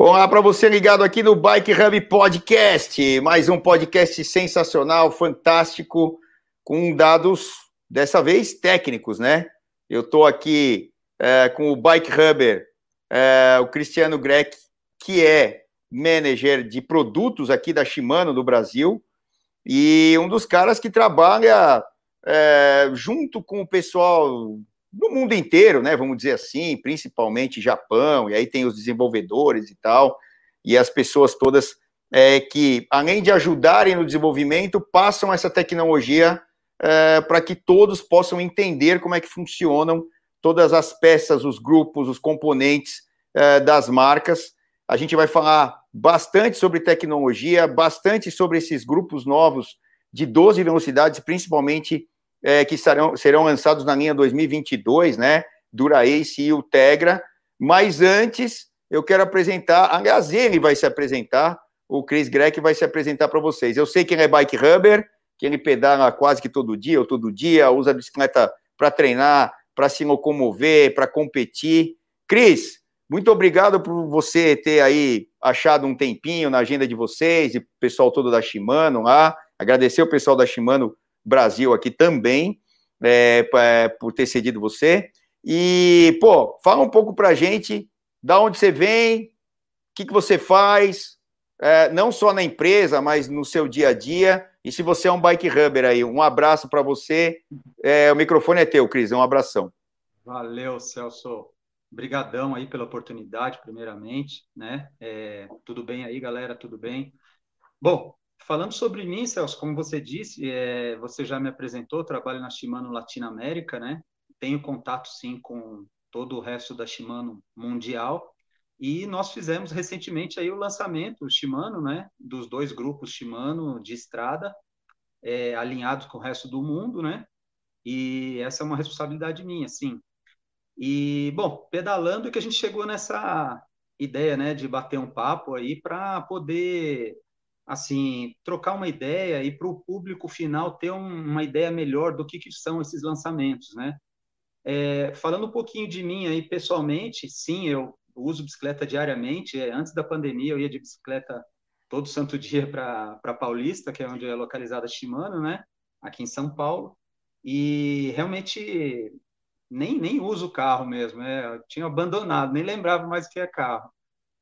Olá para você ligado aqui no Bike Hub Podcast, mais um podcast sensacional, fantástico, com dados dessa vez técnicos, né? Eu estou aqui é, com o Bike Hubber, é, o Cristiano Greck, que é manager de produtos aqui da Shimano no Brasil e um dos caras que trabalha é, junto com o pessoal no mundo inteiro, né? Vamos dizer assim, principalmente Japão, e aí tem os desenvolvedores e tal, e as pessoas todas é, que, além de ajudarem no desenvolvimento, passam essa tecnologia é, para que todos possam entender como é que funcionam todas as peças, os grupos, os componentes é, das marcas. A gente vai falar bastante sobre tecnologia, bastante sobre esses grupos novos de 12 velocidades, principalmente é, que serão, serão lançados na linha 2022, né? Dura-Ace e o Tegra. Mas antes, eu quero apresentar, aliás, ele vai se apresentar, o Chris Greck vai se apresentar para vocês. Eu sei que ele é bike rubber, que ele pedala quase que todo dia ou todo dia, usa a bicicleta para treinar, para se locomover, para competir. Cris, muito obrigado por você ter aí achado um tempinho na agenda de vocês e o pessoal todo da Shimano lá. Agradecer o pessoal da Shimano Brasil aqui também, é, é, por ter cedido você. E, pô, fala um pouco pra gente da onde você vem, o que, que você faz, é, não só na empresa, mas no seu dia a dia. E se você é um bike rubber aí, um abraço para você. É, o microfone é teu, Cris, um abração. Valeu, Celso. Obrigadão aí pela oportunidade, primeiramente, né? É, tudo bem aí, galera? Tudo bem? Bom, Falando sobre mim, Celso, como você disse, é, você já me apresentou, trabalho na Shimano Latinoamérica, né? Tenho contato, sim, com todo o resto da Shimano mundial. E nós fizemos recentemente aí o lançamento, Shimano, né? Dos dois grupos Shimano de estrada, é, alinhados com o resto do mundo, né? E essa é uma responsabilidade minha, sim. E, bom, pedalando que a gente chegou nessa ideia, né, de bater um papo aí para poder assim, trocar uma ideia e para o público final ter um, uma ideia melhor do que, que são esses lançamentos, né? É, falando um pouquinho de mim aí pessoalmente, sim, eu uso bicicleta diariamente. É, antes da pandemia, eu ia de bicicleta todo santo dia para Paulista, que é onde é localizada a Shimano, né? Aqui em São Paulo. E realmente nem, nem uso carro mesmo, é, eu tinha abandonado, nem lembrava mais o que é carro.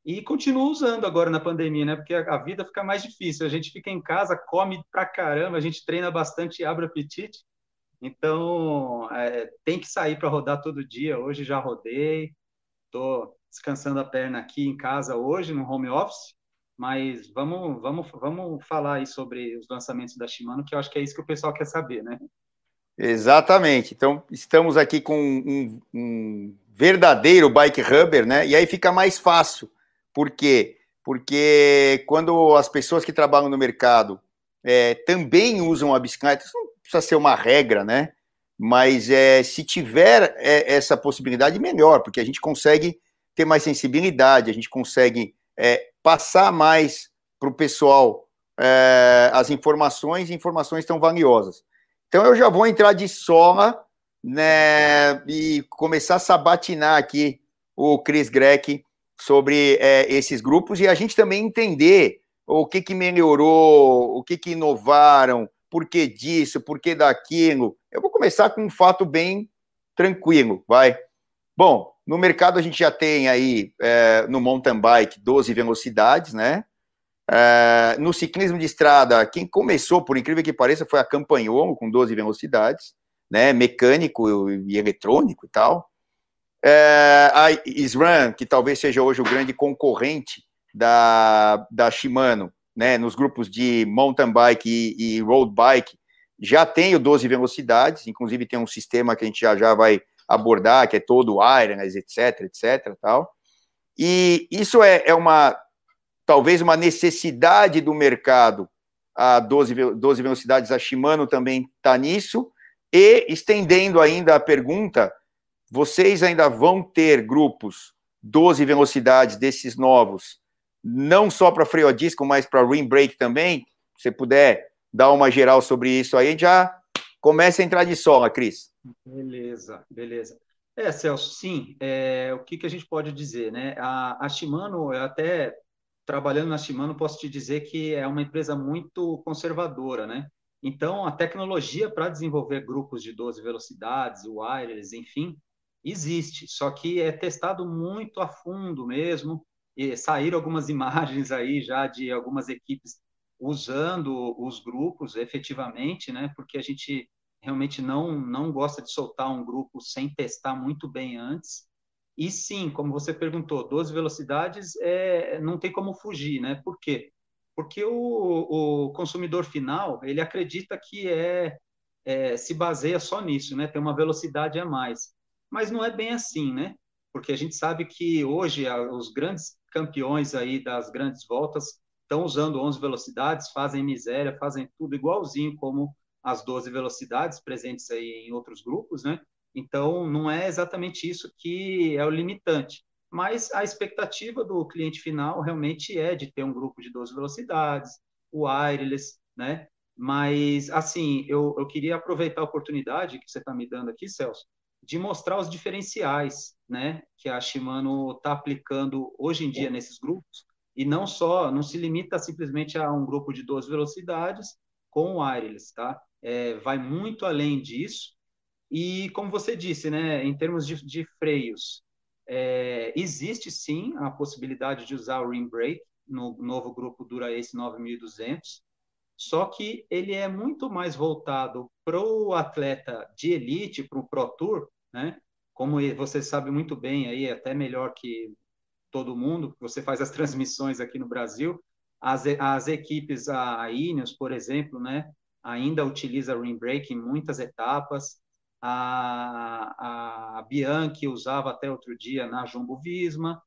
E continuo usando agora na pandemia, né? Porque a, vida fica mais difícil. A gente fica em casa, come pra caramba, a gente treina bastante e abre apetite. Então, é, tem que sair para rodar todo dia. Hoje já rodei, estou descansando a perna aqui em casa hoje, no home office. Mas vamos, vamos, vamos falar aí sobre os lançamentos da Shimano, que eu acho que é isso que o pessoal quer saber, né? Exatamente. Então, estamos aqui com um, um verdadeiro bike rubber, né? E aí fica mais fácil por quê? Porque quando as pessoas que trabalham no mercado é, também usam a bicicleta, isso não precisa ser uma regra, né? Mas é, se tiver é, essa possibilidade, melhor, porque a gente consegue ter mais sensibilidade, a gente consegue é, passar mais para o pessoal é, as informações, informações tão valiosas. Então eu já vou entrar de sola né, e começar a sabatinar aqui o Chris Greck sobre é, esses grupos e a gente também entender o que, que melhorou, o que, que inovaram, por que disso, por que daquilo. Eu vou começar com um fato bem tranquilo, vai. Bom, no mercado a gente já tem aí, é, no mountain bike, 12 velocidades, né? É, no ciclismo de estrada, quem começou, por incrível que pareça, foi a Campanholo, com 12 velocidades, né? Mecânico e eletrônico e tal. É, a SRAM, que talvez seja hoje o grande concorrente da, da Shimano, né, nos grupos de mountain bike e, e road bike, já tem o 12 velocidades, inclusive tem um sistema que a gente já, já vai abordar, que é todo iron, etc, etc, tal. E isso é, é uma, talvez uma necessidade do mercado, a 12, 12 velocidades, a Shimano também está nisso, e estendendo ainda a pergunta, vocês ainda vão ter grupos 12 velocidades desses novos, não só para freio a disco, mas para rim brake também. Se você puder dar uma geral sobre isso aí, já começa a entrar de sola, Cris. Beleza, beleza. É, Celso, sim. É, o que, que a gente pode dizer, né? A, a Shimano, eu até trabalhando na Shimano, posso te dizer que é uma empresa muito conservadora, né? Então, a tecnologia para desenvolver grupos de 12 velocidades, wireless, enfim, existe, só que é testado muito a fundo mesmo, e saíram algumas imagens aí já de algumas equipes usando os grupos efetivamente, né? Porque a gente realmente não não gosta de soltar um grupo sem testar muito bem antes. E sim, como você perguntou, 12 velocidades é, não tem como fugir, né? Por quê? Porque o, o consumidor final, ele acredita que é, é, se baseia só nisso, né? Tem uma velocidade a mais. Mas não é bem assim, né? Porque a gente sabe que hoje os grandes campeões aí das grandes voltas estão usando 11 velocidades, fazem miséria, fazem tudo igualzinho como as 12 velocidades presentes aí em outros grupos, né? Então, não é exatamente isso que é o limitante. Mas a expectativa do cliente final realmente é de ter um grupo de 12 velocidades, o wireless, né? Mas, assim, eu, eu queria aproveitar a oportunidade que você está me dando aqui, Celso, de mostrar os diferenciais, né? Que a Shimano está aplicando hoje em dia nesses grupos, e não só, não se limita simplesmente a um grupo de 12 velocidades com wireless, tá? É, vai muito além disso, e como você disse, né, em termos de, de freios, é, existe sim a possibilidade de usar o rim brake no novo grupo Dura Ace 9200, só que ele é muito mais voltado para o atleta de elite, para o Pro Tour, né? Como você sabe muito bem aí, até melhor que todo mundo, você faz as transmissões aqui no Brasil, as, as equipes, a Ineos, por exemplo, né, ainda utiliza rim brake em muitas etapas, a, a Bianchi usava até outro dia na Jumbo Visma,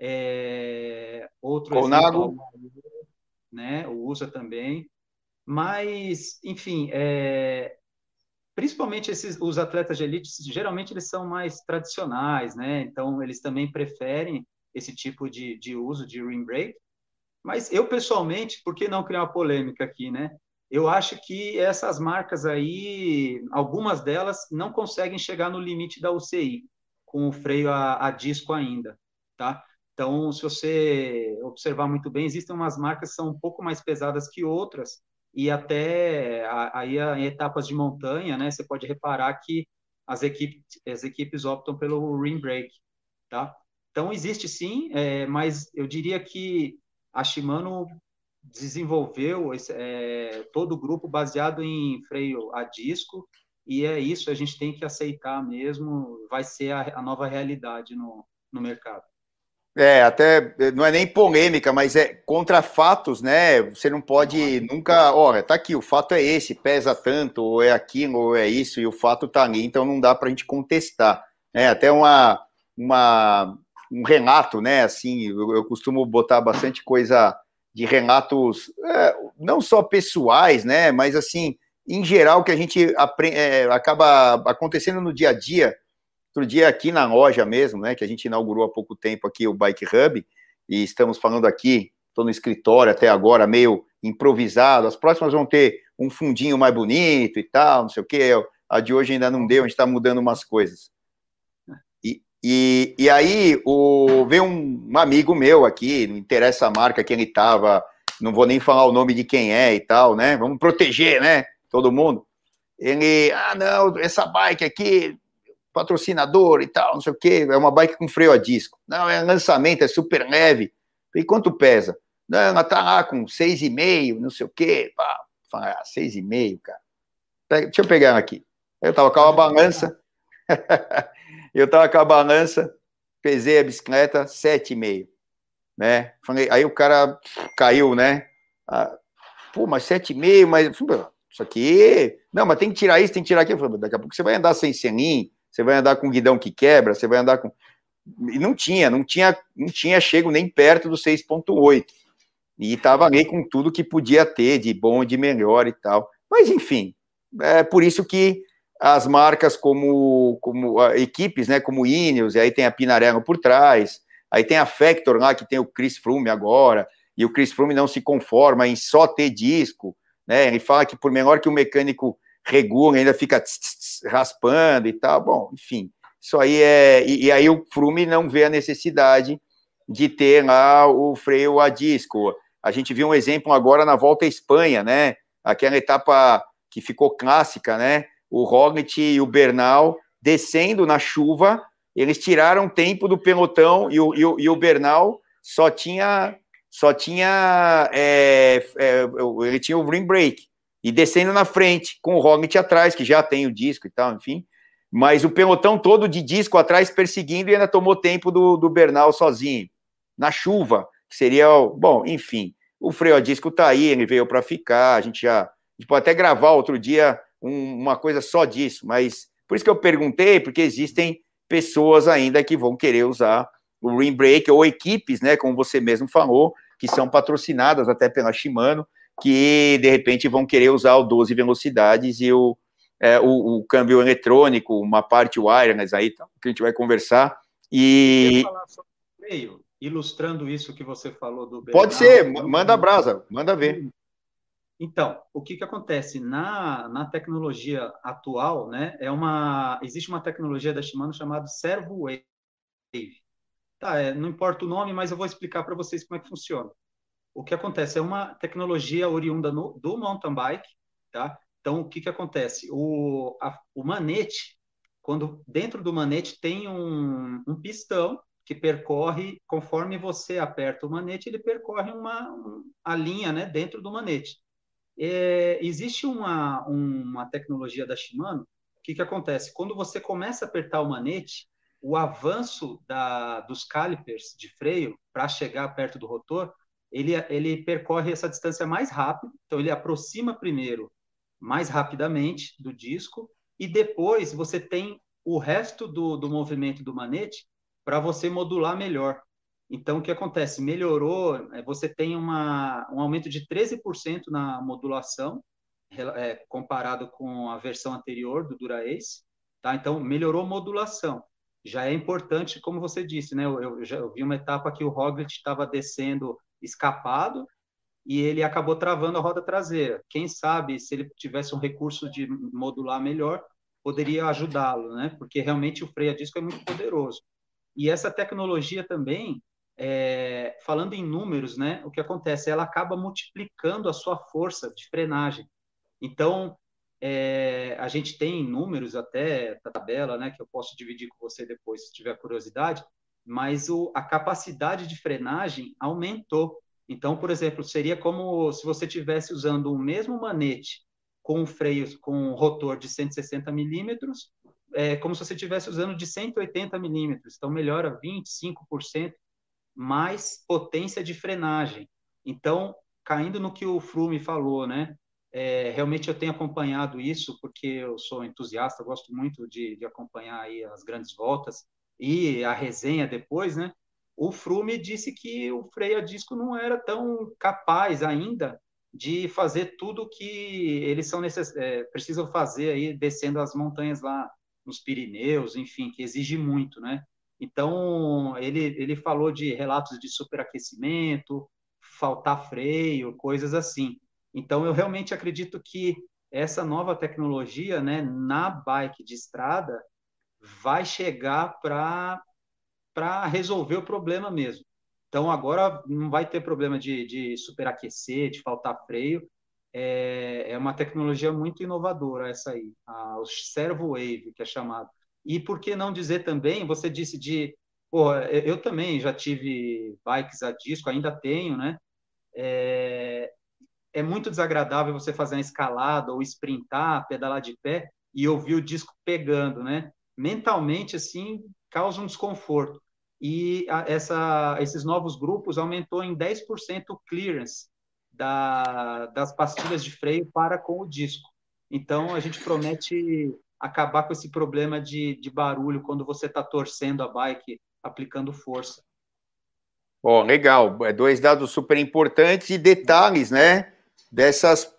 é, outro Colnago. exemplo, né, usa também, mas, enfim, é, principalmente esses, os atletas de elite, geralmente eles são mais tradicionais, né, então eles também preferem esse tipo de, de uso de rim brake, mas eu pessoalmente, por que não criar uma polêmica aqui, né? eu acho que essas marcas aí, algumas delas não conseguem chegar no limite da UCI com o freio a, a disco ainda, tá? Então, se você observar muito bem, existem umas marcas que são um pouco mais pesadas que outras e até aí em etapas de montanha, né? Você pode reparar que as equipes, as equipes optam pelo rim brake, tá? Então existe sim, é, mas eu diria que a Shimano desenvolveu esse, é, todo o grupo baseado em freio a disco, e é isso, a gente tem que aceitar mesmo, vai ser a, a nova realidade no, no mercado. É, até não é nem polêmica, mas é contra fatos, né? Você não pode nunca, olha, tá aqui, o fato é esse, pesa tanto, ou é aquilo, ou é isso, e o fato tá ali, então não dá para a gente contestar. É até uma, uma, um relato, né? Assim, eu, eu costumo botar bastante coisa de relatos é, não só pessoais, né, mas assim, em geral, que a gente aprende, é, acaba acontecendo no dia a dia. Outro dia aqui na loja mesmo, né, que a gente inaugurou há pouco tempo aqui o Bike Hub, e estamos falando aqui, estou no escritório até agora, meio improvisado. As próximas vão ter um fundinho mais bonito e tal, não sei o quê. A de hoje ainda não deu, a gente está mudando umas coisas. E, e aí o, veio um, um amigo meu aqui, não interessa a marca que ele estava, não vou nem falar o nome de quem é e tal, né? Vamos proteger, né? Todo mundo. Ele, ah, não, essa bike aqui, patrocinador e tal, não sei o quê, é uma bike com freio a disco. Não, é lançamento, é super leve. E quanto pesa? Não, ela tá lá com 6,5, não sei o quê. Pá, fala, ah, 6,5, cara. Deixa eu pegar aqui. Eu tava com uma balança. Eu estava com a balança, pesei a bicicleta, 7,5. Né? Falei, aí o cara caiu, né? Ah, pô, mas 7,5, mas isso aqui. Não, mas tem que tirar isso, tem que tirar aquilo. Falei, daqui a pouco você vai andar sem selim, você vai andar com guidão que quebra, você vai andar com. E não tinha, não tinha, não tinha chego nem perto do 6,8. E estava ali com tudo que podia ter de bom de melhor e tal. Mas, enfim, é por isso que as marcas como, como equipes, né, como Ineos, e aí tem a Pinarello por trás, aí tem a Factor lá, que tem o Chris Froome agora, e o Chris Froome não se conforma em só ter disco, né, ele fala que por menor que o mecânico regula, ainda fica tss, tss, raspando e tal, bom, enfim, isso aí é. E, e, aí o Frume não vê a necessidade de ter lá o freio a disco. A gente viu um exemplo agora na volta à Espanha, né? Aquela etapa que ficou clássica, né? O Roglic e o Bernal descendo na chuva, eles tiraram tempo do pelotão e o, e o, e o Bernal só tinha só tinha é, é, ele tinha o rim break e descendo na frente com o Roglic atrás que já tem o disco e tal, enfim. Mas o pelotão todo de disco atrás perseguindo e ainda tomou tempo do, do Bernal sozinho, na chuva, que seria, bom, enfim, o freio a disco tá aí, ele veio para ficar, a gente já, a gente pode até gravar outro dia um, uma coisa só disso, mas por isso que eu perguntei, porque existem pessoas ainda que vão querer usar o rim brake ou equipes, né, como você mesmo falou, que são patrocinadas até pela Shimano, que de repente vão querer usar o 12 velocidades e o é, o, o, câmbio eletrônico, uma parte wireless aí, tá, que a gente vai conversar. E. meio, ilustrando isso que você falou do. Bernardo, Pode ser, manda a brasa, manda ver. Então, o que, que acontece na, na tecnologia atual, né? É uma existe uma tecnologia da Shimano chamada Servo Wave. Tá, é, não importa o nome, mas eu vou explicar para vocês como é que funciona. O que acontece é uma tecnologia oriunda no, do mountain bike, tá? Então, o que, que acontece? O, a, o manete, quando dentro do manete tem um, um, pistão que percorre, conforme você aperta o manete, ele percorre uma, a linha né, dentro do manete. É, existe uma, uma tecnologia da Shimano, o que, que acontece? Quando você começa a apertar o manete, o avanço da, dos calipers de freio para chegar perto do rotor, ele, ele percorre essa distância mais rápido, então ele aproxima primeiro mais rapidamente do disco e depois você tem o resto do, do movimento do manete para você modular melhor. Então, o que acontece? Melhorou, é, você tem uma, um aumento de 13% na modulação, é, comparado com a versão anterior do DuraAce. Tá? Então, melhorou modulação. Já é importante, como você disse, né? eu, eu já eu vi uma etapa que o Roglic estava descendo escapado, e ele acabou travando a roda traseira. Quem sabe, se ele tivesse um recurso de modular melhor, poderia ajudá-lo, né? Porque realmente o freio a disco é muito poderoso. E essa tecnologia também, é, falando em números, né? O que acontece? Ela acaba multiplicando a sua força de frenagem. Então, é, a gente tem números até tabela, né? Que eu posso dividir com você depois, se tiver curiosidade. Mas o, a capacidade de frenagem aumentou então, por exemplo, seria como se você estivesse usando o mesmo manete com freios com rotor de 160 milímetros, é como se você estivesse usando de 180 milímetros. Então, melhora 25% mais potência de frenagem. Então, caindo no que o Frume falou, né? É, realmente eu tenho acompanhado isso porque eu sou entusiasta, gosto muito de, de acompanhar aí as grandes voltas e a resenha depois, né? o Frume disse que o freio a disco não era tão capaz ainda de fazer tudo que eles são necess... É, precisam fazer aí descendo as montanhas lá nos Pirineus, enfim, que exige muito, né? Então ele ele falou de relatos de superaquecimento, faltar freio, coisas assim. Então eu realmente acredito que essa nova tecnologia, né, na bike de estrada, vai chegar para resolver o problema mesmo. Então, agora não vai ter problema de, de superaquecer, de faltar freio. É, é, uma tecnologia muito inovadora essa aí, a, o Servo Wave, que é chamado. E por que não dizer também, você disse de... Pô, eu também já tive bikes a disco, ainda tenho, né? É, é muito desagradável você fazer uma escalada ou sprintar, pedalar de pé e ouvir o disco pegando, né? Mentalmente, assim, causa um desconforto e a, essa, esses novos grupos aumentou em 10% o clearance da, das pastilhas de freio para com o disco. Então, a gente promete acabar com esse problema de, de barulho quando você está torcendo a bike, aplicando força. Oh, legal. É dois dados super importantes e detalhes, né? Dessas,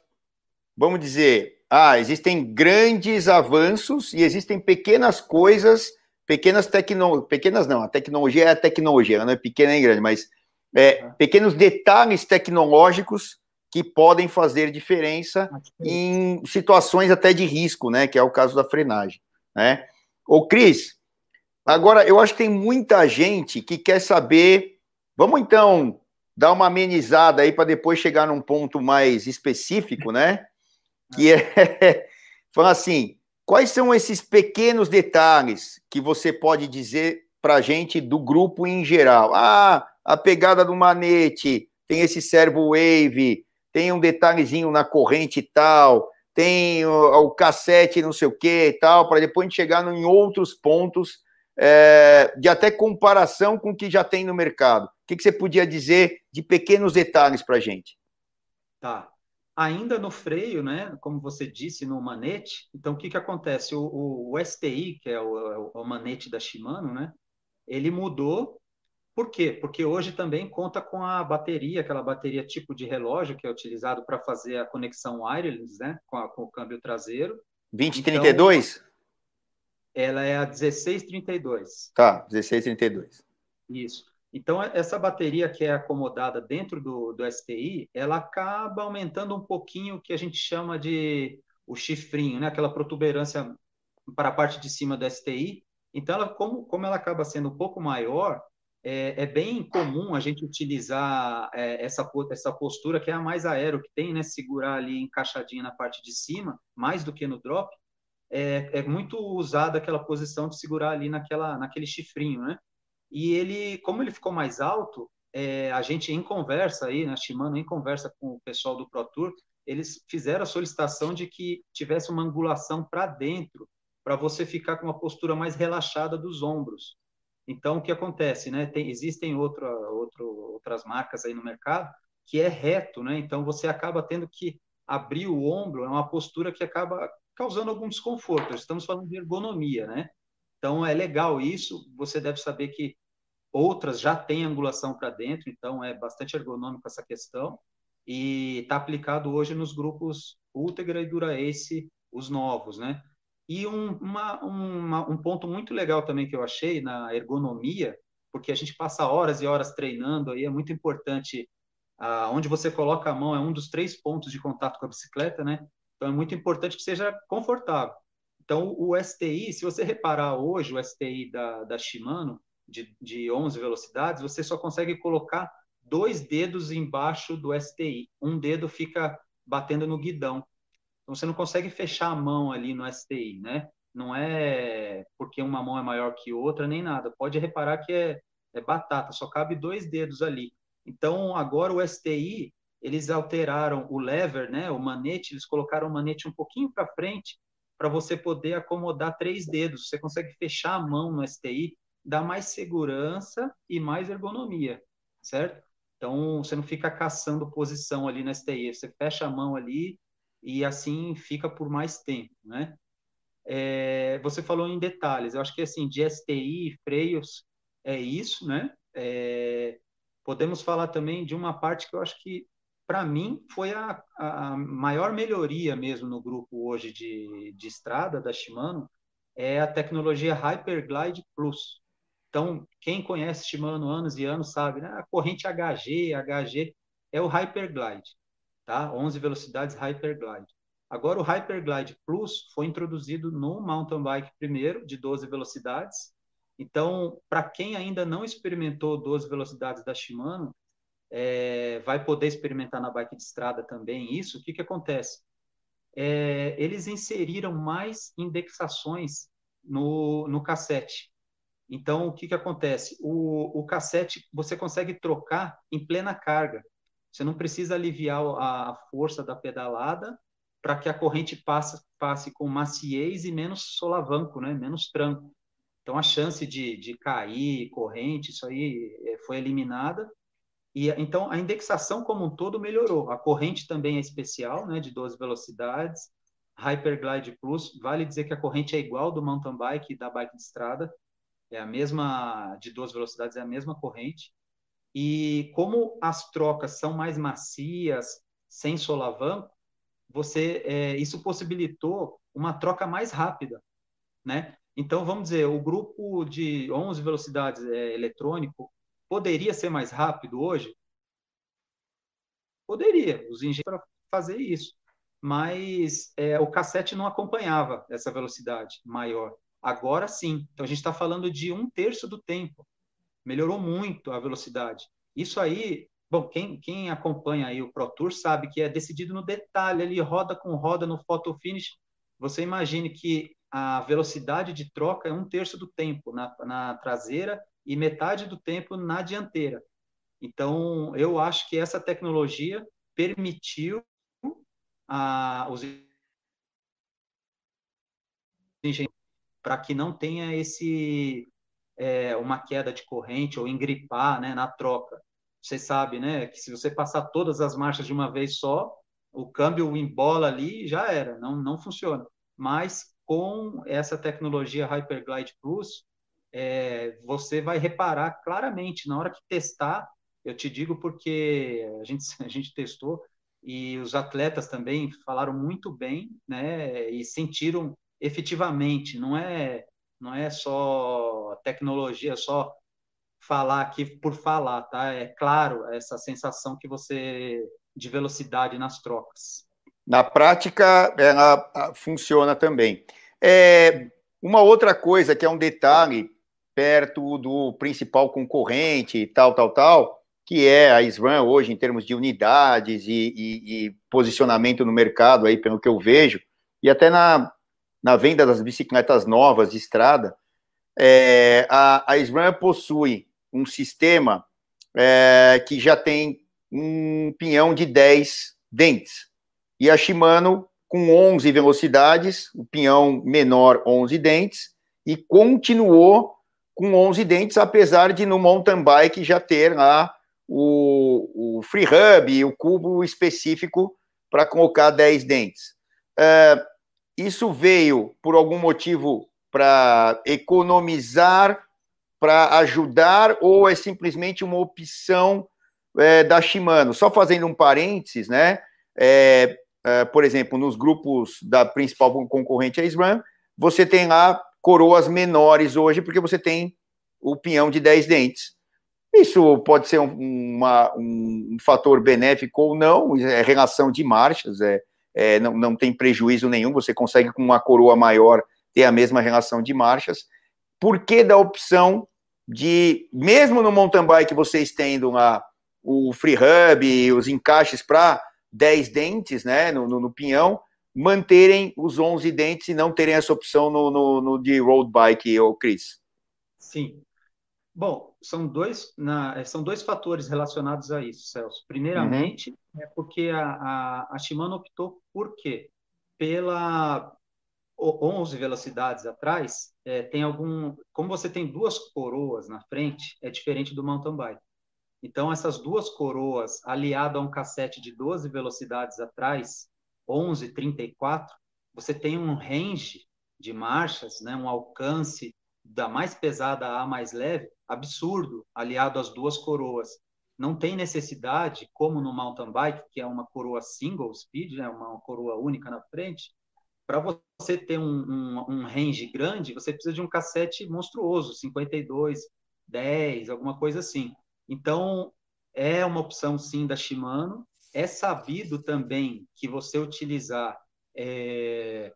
vamos dizer, ah, existem grandes avanços e existem pequenas coisas pequenas tecnologias, pequenas não, a tecnologia é a tecnologia, ela não é pequena nem grande, mas é, uhum. pequenos detalhes tecnológicos que podem fazer diferença em situações até de risco, né, que é o caso da frenagem, né? Ô, Cris, Agora, eu acho que tem muita gente que quer saber. Vamos então dar uma amenizada aí para depois chegar num ponto mais específico, né? Que é falar assim: quais são esses pequenos detalhes que você pode dizer para a gente do grupo em geral? Ah, a pegada do manete, tem esse servo wave, tem um detalhezinho na corrente e tal, tem o, o cassete não sei o que e tal, para depois a gente chegar em outros pontos é, de até comparação com o que já tem no mercado. O que, que você podia dizer de pequenos detalhes para a gente? Tá. Ainda no freio, né, como você disse, no manete, então o que, que acontece? O, o, o STI, que é o, o, manete da Shimano, né, ele mudou. Por quê? Porque hoje também conta com a bateria, aquela bateria tipo de relógio que é utilizado para fazer a conexão wireless, né, com, a, com o câmbio traseiro. 2032? Então, ela é a 1632. Tá, 1632. Isso. Então, essa bateria que é acomodada dentro do, do STI, ela acaba aumentando um pouquinho o que a gente chama de o chifrinho, né? aquela protuberância para a parte de cima do STI. Então, ela, como, como ela acaba sendo um pouco maior, é, é bem comum a gente utilizar é, essa, essa postura que é a mais aero que tem, né? Segurar ali encaixadinha na parte de cima, mais do que no drop. É, é muito usada aquela posição de segurar ali naquela, naquele chifrinho, né? E ele, como ele ficou mais alto, é, a gente em conversa aí, na né, Shimano, em conversa com o pessoal do Pro Tour, eles fizeram a solicitação de que tivesse uma angulação para dentro, para você ficar com uma postura mais relaxada dos ombros. Então, o que acontece, né? Tem, existem outra, outro, outras marcas aí no mercado que é reto, né? Então, você acaba tendo que abrir o ombro, é uma postura que acaba causando algum desconforto. Estamos falando de ergonomia, né? Então, é legal isso. Você deve saber que outras já têm angulação para dentro, então é bastante ergonômico essa questão. E está aplicado hoje nos grupos Ultegra e Dura-Ace, os novos, né? E um, uma, uma, um ponto muito legal também que eu achei na ergonomia, porque a gente passa horas e horas treinando, aí é muito importante ah, onde você coloca a mão é um dos três pontos de contato com a bicicleta, né? Então é muito importante que seja confortável. Então, o STI, se você reparar hoje, o STI da, da Shimano, de, de 11 velocidades, você só consegue colocar dois dedos embaixo do STI. Um dedo fica batendo no guidão. Então, você não consegue fechar a mão ali no STI, né? Não é porque uma mão é maior que outra, nem nada. Pode reparar que é, é batata, só cabe dois dedos ali. Então, agora o STI, eles alteraram o lever, né? O manete, eles colocaram o manete um pouquinho para frente para você poder acomodar três dedos. Você consegue fechar a mão no STI, dá mais segurança e mais ergonomia, certo? Então, você não fica caçando posição ali no STI, você fecha a mão ali e assim fica por mais tempo, né? É, você falou em detalhes, eu acho que assim, de STI, freios, é isso, né? É, podemos falar também de uma parte que eu acho que para mim, foi a, a, maior melhoria mesmo no grupo hoje de, de estrada da Shimano, é a tecnologia Hyperglide Plus. Então, quem conhece Shimano anos e anos sabe, né? a corrente HG, HG é o Hyperglide, tá? 11 velocidades Hyperglide. Agora, o Hyperglide Plus foi introduzido no mountain bike primeiro, de 12 velocidades. Então, para quem ainda não experimentou 12 velocidades da Shimano, é, vai poder experimentar na bike de estrada também isso, o que, que acontece? É, eles inseriram mais indexações no, no cassete. Então, o que, que acontece? O, o cassete você consegue trocar em plena carga. Você não precisa aliviar a, força da pedalada para que a corrente passe, passe com maciez e menos solavanco, né? menos tranco. Então, a chance de, de cair corrente, isso aí é, foi eliminada e então a indexação como um todo melhorou. A corrente também é especial, né, de 12 velocidades. Hyperglide Plus, vale dizer que a corrente é igual do mountain bike e da bike de estrada. É a mesma de 12 velocidades, é a mesma corrente. E como as trocas são mais macias, sem solavanco, você é, isso possibilitou uma troca mais rápida, né? Então, vamos dizer, o grupo de 11 velocidades é, eletrônico, Poderia ser mais rápido hoje? Poderia, os engenheiros para fazer isso. Mas é, o cassete não acompanhava essa velocidade maior. Agora sim. Então a gente está falando de um terço do tempo. Melhorou muito a velocidade. Isso aí, bom, quem, quem acompanha aí o Pro Tour sabe que é decidido no detalhe, ali roda com roda no photo finish. Você imagine que a velocidade de troca é um terço do tempo na, na traseira e metade do tempo na dianteira. Então, eu acho que essa tecnologia permitiu a, os engenheiros para que não tenha esse é, uma queda de corrente ou engripar né, na troca. Você sabe, né, que se você passar todas as marchas de uma vez só, o câmbio embola ali já era, não, não funciona. Mas com essa tecnologia Hyperglide Plus, é, você vai reparar claramente na hora que testar. Eu te digo porque a gente, a gente testou e os atletas também falaram muito bem, né? E sentiram efetivamente. Não é, não é só tecnologia, só falar aqui por falar, tá? É claro essa sensação que você de velocidade nas trocas. Na prática, ela funciona também. É, uma outra coisa que é um detalhe perto do principal concorrente, tal, tal, tal, que é a SRAM hoje em termos de unidades e, e, e, posicionamento no mercado, aí pelo que eu vejo, e até na, na venda das bicicletas novas de estrada, é, a, a SRAM possui um sistema é, que já tem um pinhão de 10 dentes. E a Shimano, com 11 velocidades, o pinhão menor, 11 dentes, e continuou com 11 dentes, apesar de no mountain bike já ter lá o, o free hub, o cubo específico para colocar 10 dentes. É, isso veio por algum motivo para economizar, para ajudar, ou é simplesmente uma opção é, da Shimano? Só fazendo um parênteses, né? É, é, por exemplo, nos grupos da principal concorrente a SRAM, você tem lá coroas menores hoje, porque você tem o pinhão de 10 dentes. Isso pode ser um, uma, um fator benéfico ou não, é relação de marchas, é, é, não, não tem prejuízo nenhum, você consegue com uma coroa maior ter a mesma relação de marchas. Por que da opção de, mesmo no mountain bike, vocês tendo lá o free hub, os encaixes para 10 dentes né, no, no, no pinhão, manterem os 11 dentes e não terem essa opção no, no, no de road bike, ou Chris? Sim. Bom, são dois, na, são dois fatores relacionados a isso, Celso. Primeiramente, uhum. é porque a, a, a Shimano optou por quê? Pela 11 velocidades atrás, é, tem algum. Como você tem duas coroas na frente, é diferente do mountain bike. Então, essas duas coroas, aliado a um cassete de 12 velocidades atrás, 11, 34, você tem um range de marchas, né, um alcance da mais pesada à mais leve, absurdo, aliado às duas coroas. Não tem necessidade, como no mountain bike, que é uma coroa single speed, né, uma coroa única na frente, para você ter um, um, um, range grande, você precisa de um cassete monstruoso, 52, 10, alguma coisa assim. Então, é uma opção sim da Shimano. É sabido também que você utilizar é,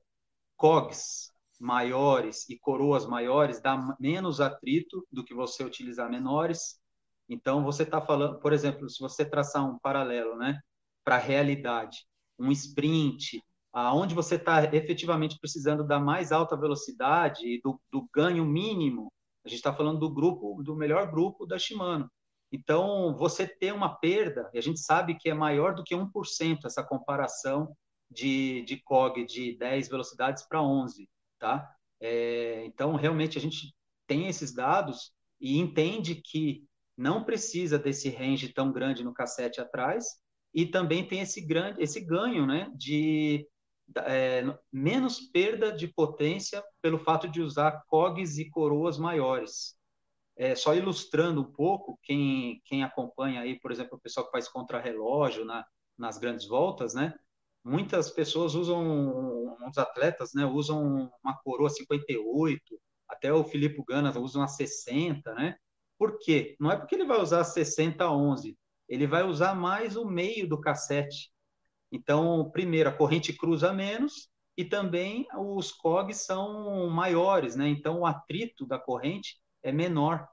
COGs maiores e coroas maiores dá menos atrito do que você utilizar menores. Então, você está falando, por exemplo, se você traçar um paralelo né, para a realidade, um sprint, aonde você está efetivamente precisando da mais alta velocidade e do, do ganho mínimo, a gente está falando do grupo, do melhor grupo da Shimano. Então, você ter uma perda, e a gente sabe que é maior do que 1% essa comparação de, de COG de 10 velocidades para 11, tá? É, então, realmente, a gente tem esses dados e entende que não precisa desse range tão grande no cassete atrás e também tem esse grande esse ganho né de é, menos perda de potência pelo fato de usar cogs e coroas maiores é, só ilustrando um pouco, quem, quem acompanha aí, por exemplo, o pessoal que faz contrarrelógio na, nas grandes voltas, né? Muitas pessoas usam, uns atletas, né? Usam uma coroa 58, até o Filipe Gana usa uma 60, né? Por quê? Não é porque ele vai usar 60 11, ele vai usar mais o meio do cassete. Então, primeiro, a corrente cruza menos e também os COGs são maiores, né? Então o atrito da corrente é menor.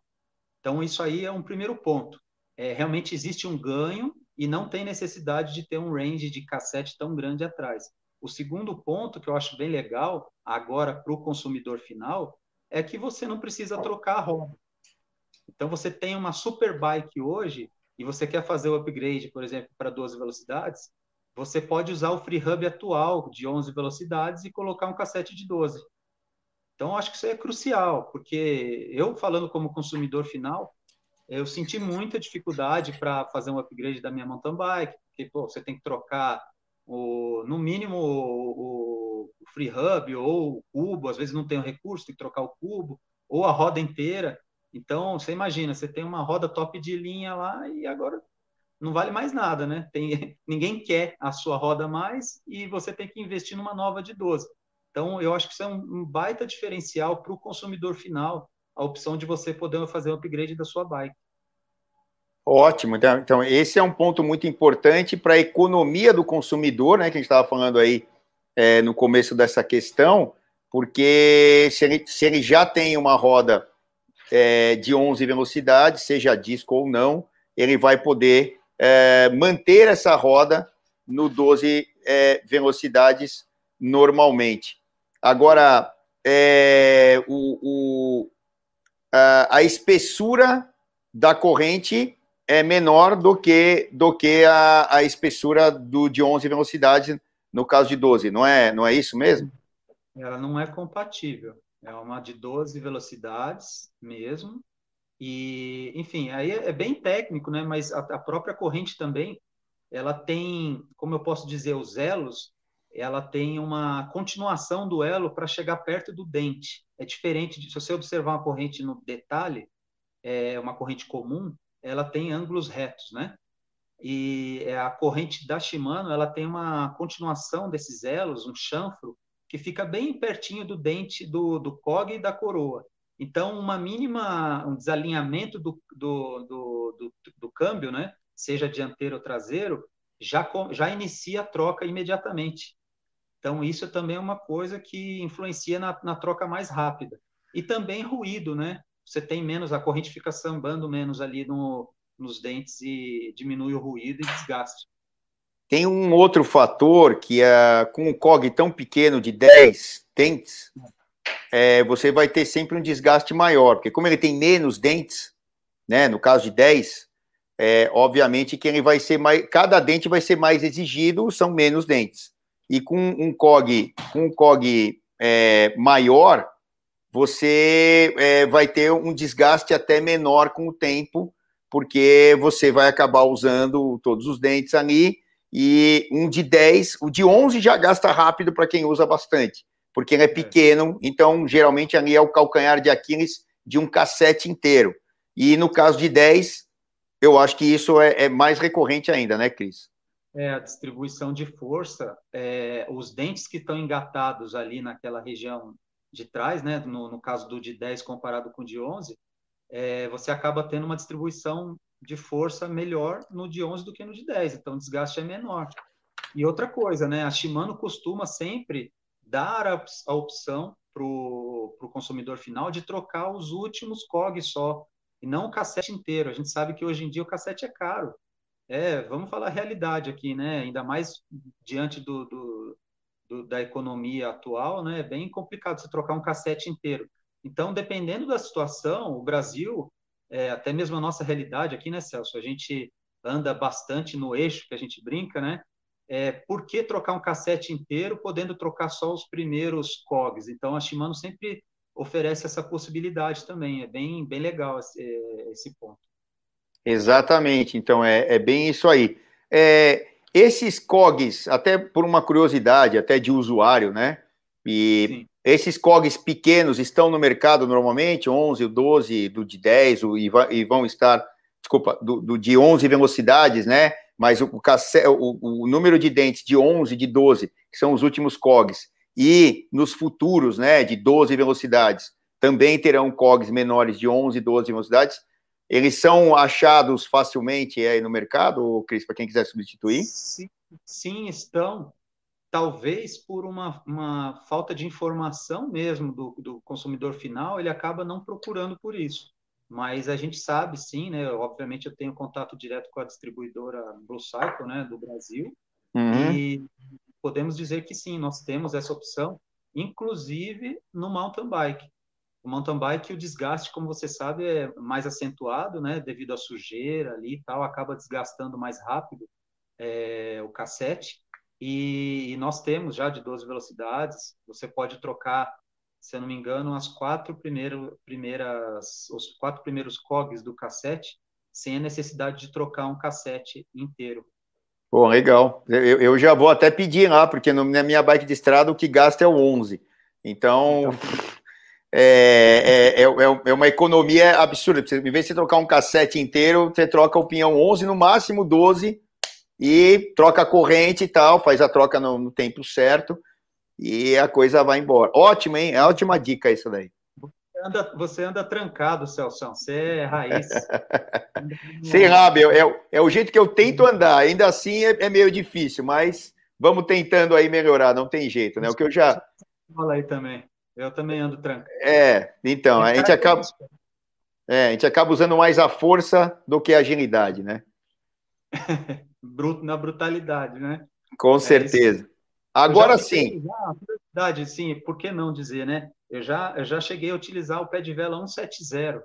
Então isso aí é um primeiro ponto. É, realmente existe um ganho e não tem necessidade de ter um range de cassete tão grande atrás. O segundo ponto que eu acho bem legal agora para o consumidor final é que você não precisa trocar a roda. Então você tem uma super bike hoje e você quer fazer o upgrade, por exemplo, para 12 velocidades, você pode usar o FreeHub atual de 11 velocidades e colocar um cassete de 12. Então, acho que isso é crucial, porque eu, falando como consumidor final, eu senti muita dificuldade para fazer um upgrade da minha mountain bike, porque pô, você tem que trocar, o, no mínimo, o, o FreeHub ou o cubo, às vezes não tem o recurso, tem que trocar o cubo, ou a roda inteira. Então, você imagina, você tem uma roda top de linha lá e agora não vale mais nada, né? Tem, ninguém quer a sua roda mais e você tem que investir numa nova de 12. Então, eu acho que isso é um, baita diferencial para o consumidor final, a opção de você poder fazer o um upgrade da sua bike. Ótimo. Então, então, esse é um ponto muito importante para a economia do consumidor, né? Que a gente estava falando aí é, no começo dessa questão, porque se ele, se ele já tem uma roda é, de 11 velocidades, seja disco ou não, ele vai poder é, manter essa roda no 12 é, velocidades normalmente. Agora, é, o, o, a, a, espessura da corrente é menor do que, do que a, a espessura do, de 11 velocidades no caso de 12, não é, não é isso mesmo? Ela não é compatível. É uma de 12 velocidades mesmo, e, enfim, aí é, é bem técnico, né? Mas a, a própria corrente também, ela tem, como eu posso dizer, os elos, ela tem uma continuação do elo para chegar perto do dente. É diferente de se você observar uma corrente no detalhe, é uma corrente comum, ela tem ângulos retos, né? E é, a corrente da Shimano, ela tem uma continuação desses elos, um chanfro, que fica bem pertinho do dente do, do cog e da coroa. Então, uma mínima, um desalinhamento do, do, do, do, do câmbio, né? seja dianteiro ou traseiro, já, já inicia a troca imediatamente. Então, isso também é uma coisa que influencia na, na troca mais rápida. E também ruído, né? Você tem menos, a corrente fica sambando menos ali no, nos dentes e diminui o ruído e desgaste. Tem um outro fator que é com um COG tão pequeno de 10 dentes, é, você vai ter sempre um desgaste maior, porque como ele tem menos dentes, né, no caso de 10, é, obviamente que ele vai ser mais, cada dente vai ser mais exigido, são menos dentes. E com um COG, com um COG é, maior, você é, vai ter um desgaste até menor com o tempo, porque você vai acabar usando todos os dentes ali, e um de 10, o de 11 já gasta rápido para quem usa bastante porque ele é, é pequeno, então geralmente ali é o calcanhar de Aquiles de um cassete inteiro. E no caso de 10, eu acho que isso é, é mais recorrente ainda, né, Cris? É, a distribuição de força, é, os dentes que estão engatados ali naquela região de trás, né, no, no caso do de 10 comparado com o de 11, é, você acaba tendo uma distribuição de força melhor no de 11 do que no de 10, então o desgaste é menor. E outra coisa, né, a Shimano costuma sempre dar a, a opção para o consumidor final de trocar os últimos COG só, e não o cassete inteiro. A gente sabe que hoje em dia o cassete é caro. É, vamos falar a realidade aqui, né? Ainda mais diante do, do, do, da economia atual, né? É bem complicado você trocar um cassete inteiro. Então, dependendo da situação, o Brasil, é, até mesmo a nossa realidade aqui, né, Celso? A gente anda bastante no eixo, que a gente brinca, né? é, por que trocar um cassete inteiro, podendo trocar só os primeiros cogs? Então, a Shimano sempre oferece essa possibilidade também. É bem, bem legal esse, esse ponto. Exatamente. Então, é, é bem isso aí. É, esses cogs, até por uma curiosidade, até de usuário, né? E Sim. esses cogs pequenos estão no mercado normalmente, 11, o 12, do de 10, o, e, vão estar, desculpa, do, do de 11 velocidades, né? mas o, o, o, número de dentes de 11, de 12, que são os últimos COGs, e nos futuros, né, de 12 velocidades, também terão COGs menores de 11, 12 velocidades. Eles são achados facilmente aí no mercado, Cris, para quem quiser substituir? Sim, sim, estão. talvez por uma, uma falta de informação mesmo do, do consumidor final, ele acaba não procurando por isso. Mas a gente sabe, sim, né? Obviamente eu tenho contato direto com a distribuidora Blue Cycle, né, do Brasil, uhum. e podemos dizer que sim, nós temos essa opção, inclusive no mountain bike. O mountain bike, o desgaste, como você sabe, é mais acentuado, né, devido à sujeira ali e tal, acaba desgastando mais rápido é, o cassete. E, e, nós temos já de 12 velocidades, você pode trocar, se eu não me engano, as quatro primeiras, primeiras os quatro primeiros cogs do cassete, sem a necessidade de trocar um cassete inteiro. Bom, legal. Eu, eu já vou até pedir lá, porque no, na minha bike de estrada o que gasta é o 11. Então, então... É, é, é, é, uma economia absurda. Em vez de você trocar um cassete inteiro, você troca o pinhão 11, no máximo 12, e troca a corrente e tal, faz a troca no, no tempo certo, e a coisa vai embora. Ótimo, hein? É ótima dica isso daí. Você anda, você anda trancado, Celso. Você é raiz. Sem rábio, é, é, o jeito que eu tento andar. Ainda assim é, é, meio difícil, mas vamos tentando aí melhorar, não tem jeito, né? O que eu já. Fala aí também. Eu também ando trancado. É, então, a gente acaba. É, a gente acaba usando mais a força do que a agilidade, né? na brutalidade, né? Com é certeza. Agora sim. Verdade, sim, por que não dizer, né? Eu já, eu já cheguei a utilizar o pé de vela 170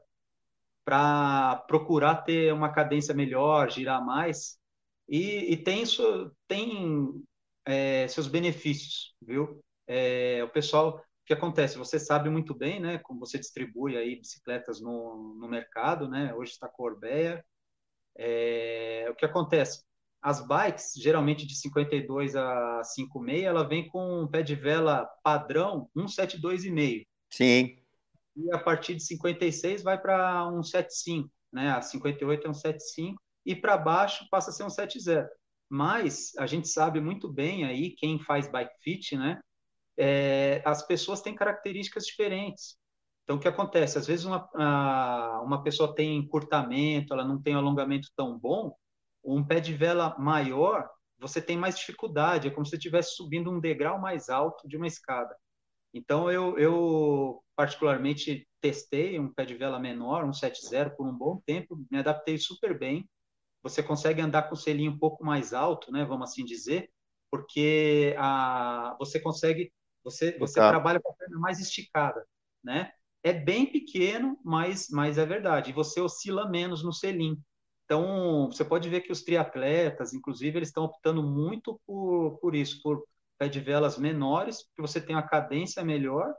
para procurar ter uma cadência melhor, girar mais, e, e tem, isso, tem é, seus benefícios, viu? É, o pessoal, que acontece? Você sabe muito bem, né? Como você distribui aí bicicletas no, no mercado, né? Hoje está com Orbeia. É, o que acontece? As bikes, geralmente de 52 a 56, ela vem com um pé de vela padrão 172,5. Sim. E a partir de 56 vai para 175, né? A 58 é 175 e para baixo passa a ser 170. Mas a gente sabe muito bem aí quem faz bike fit, né? É, as pessoas têm características diferentes. Então, o que acontece? Às vezes, uma, uma pessoa tem encurtamento, ela não tem alongamento tão bom, um pé de vela maior, você tem mais dificuldade, é como se você estivesse subindo um degrau mais alto de uma escada. Então, eu, eu particularmente testei um pé de vela menor, um 7.0, por um bom tempo, me adaptei super bem. Você consegue andar com o selinho um pouco mais alto, né, vamos assim dizer, porque a, você consegue, você, você tá. trabalha com a perna mais esticada, né? É bem pequeno, mas, mas é verdade. E você oscila menos no selim. Então, você pode ver que os triatletas, inclusive, eles estão optando muito por, por isso, por pé de velas menores, porque você tem uma cadência melhor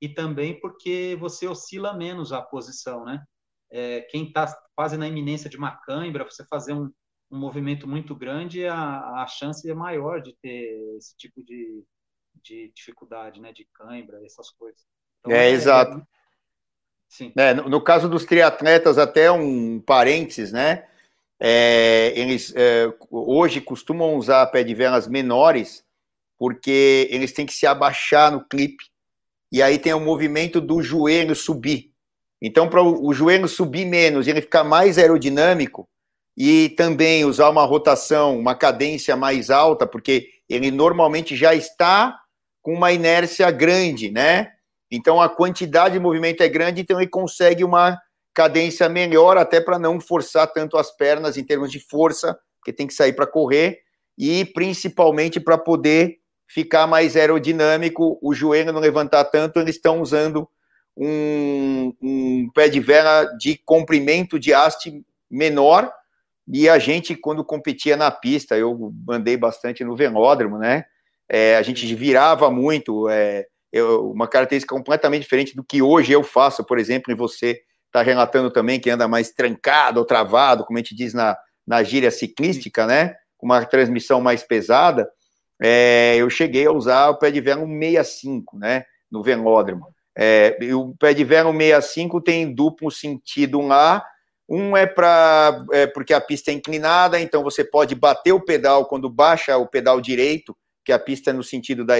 e também porque você oscila menos a posição, né? É, quem está quase na iminência de uma cãibra, você fazer um, um movimento muito grande, a, a chance é maior de ter esse tipo de, de dificuldade, né? De cãibra, essas coisas. Então, é, é, exato. Sim. É, no, no, caso dos triatletas, até um parênteses, né? É, eles é, hoje costumam usar pé de velas menores porque eles têm que se abaixar no clipe e aí tem o movimento do joelho subir. Então, para o joelho subir menos e ele ficar mais aerodinâmico e também usar uma rotação, uma cadência mais alta, porque ele normalmente já está com uma inércia grande, né? Então a quantidade de movimento é grande, então ele consegue uma cadência melhor, até para não forçar tanto as pernas em termos de força, porque tem que sair para correr, e principalmente para poder ficar mais aerodinâmico, o joelho não levantar tanto, eles estão usando um, um pé de vela de comprimento de haste menor, e a gente, quando competia na pista, eu andei bastante no velódromo, né? É, a gente virava muito, é, eu, uma característica completamente diferente do que hoje eu faço, por exemplo, em você está relatando também que anda mais trancado ou travado, como a gente diz na, na gíria ciclística, né? Com uma transmissão mais pesada. É, eu cheguei a usar o pé de vela 65, né? No velódromo. É, o pé de vela 65 tem duplo sentido lá. Um é para é porque a pista é inclinada, então você pode bater o pedal quando baixa o pedal direito, que a pista é no sentido da,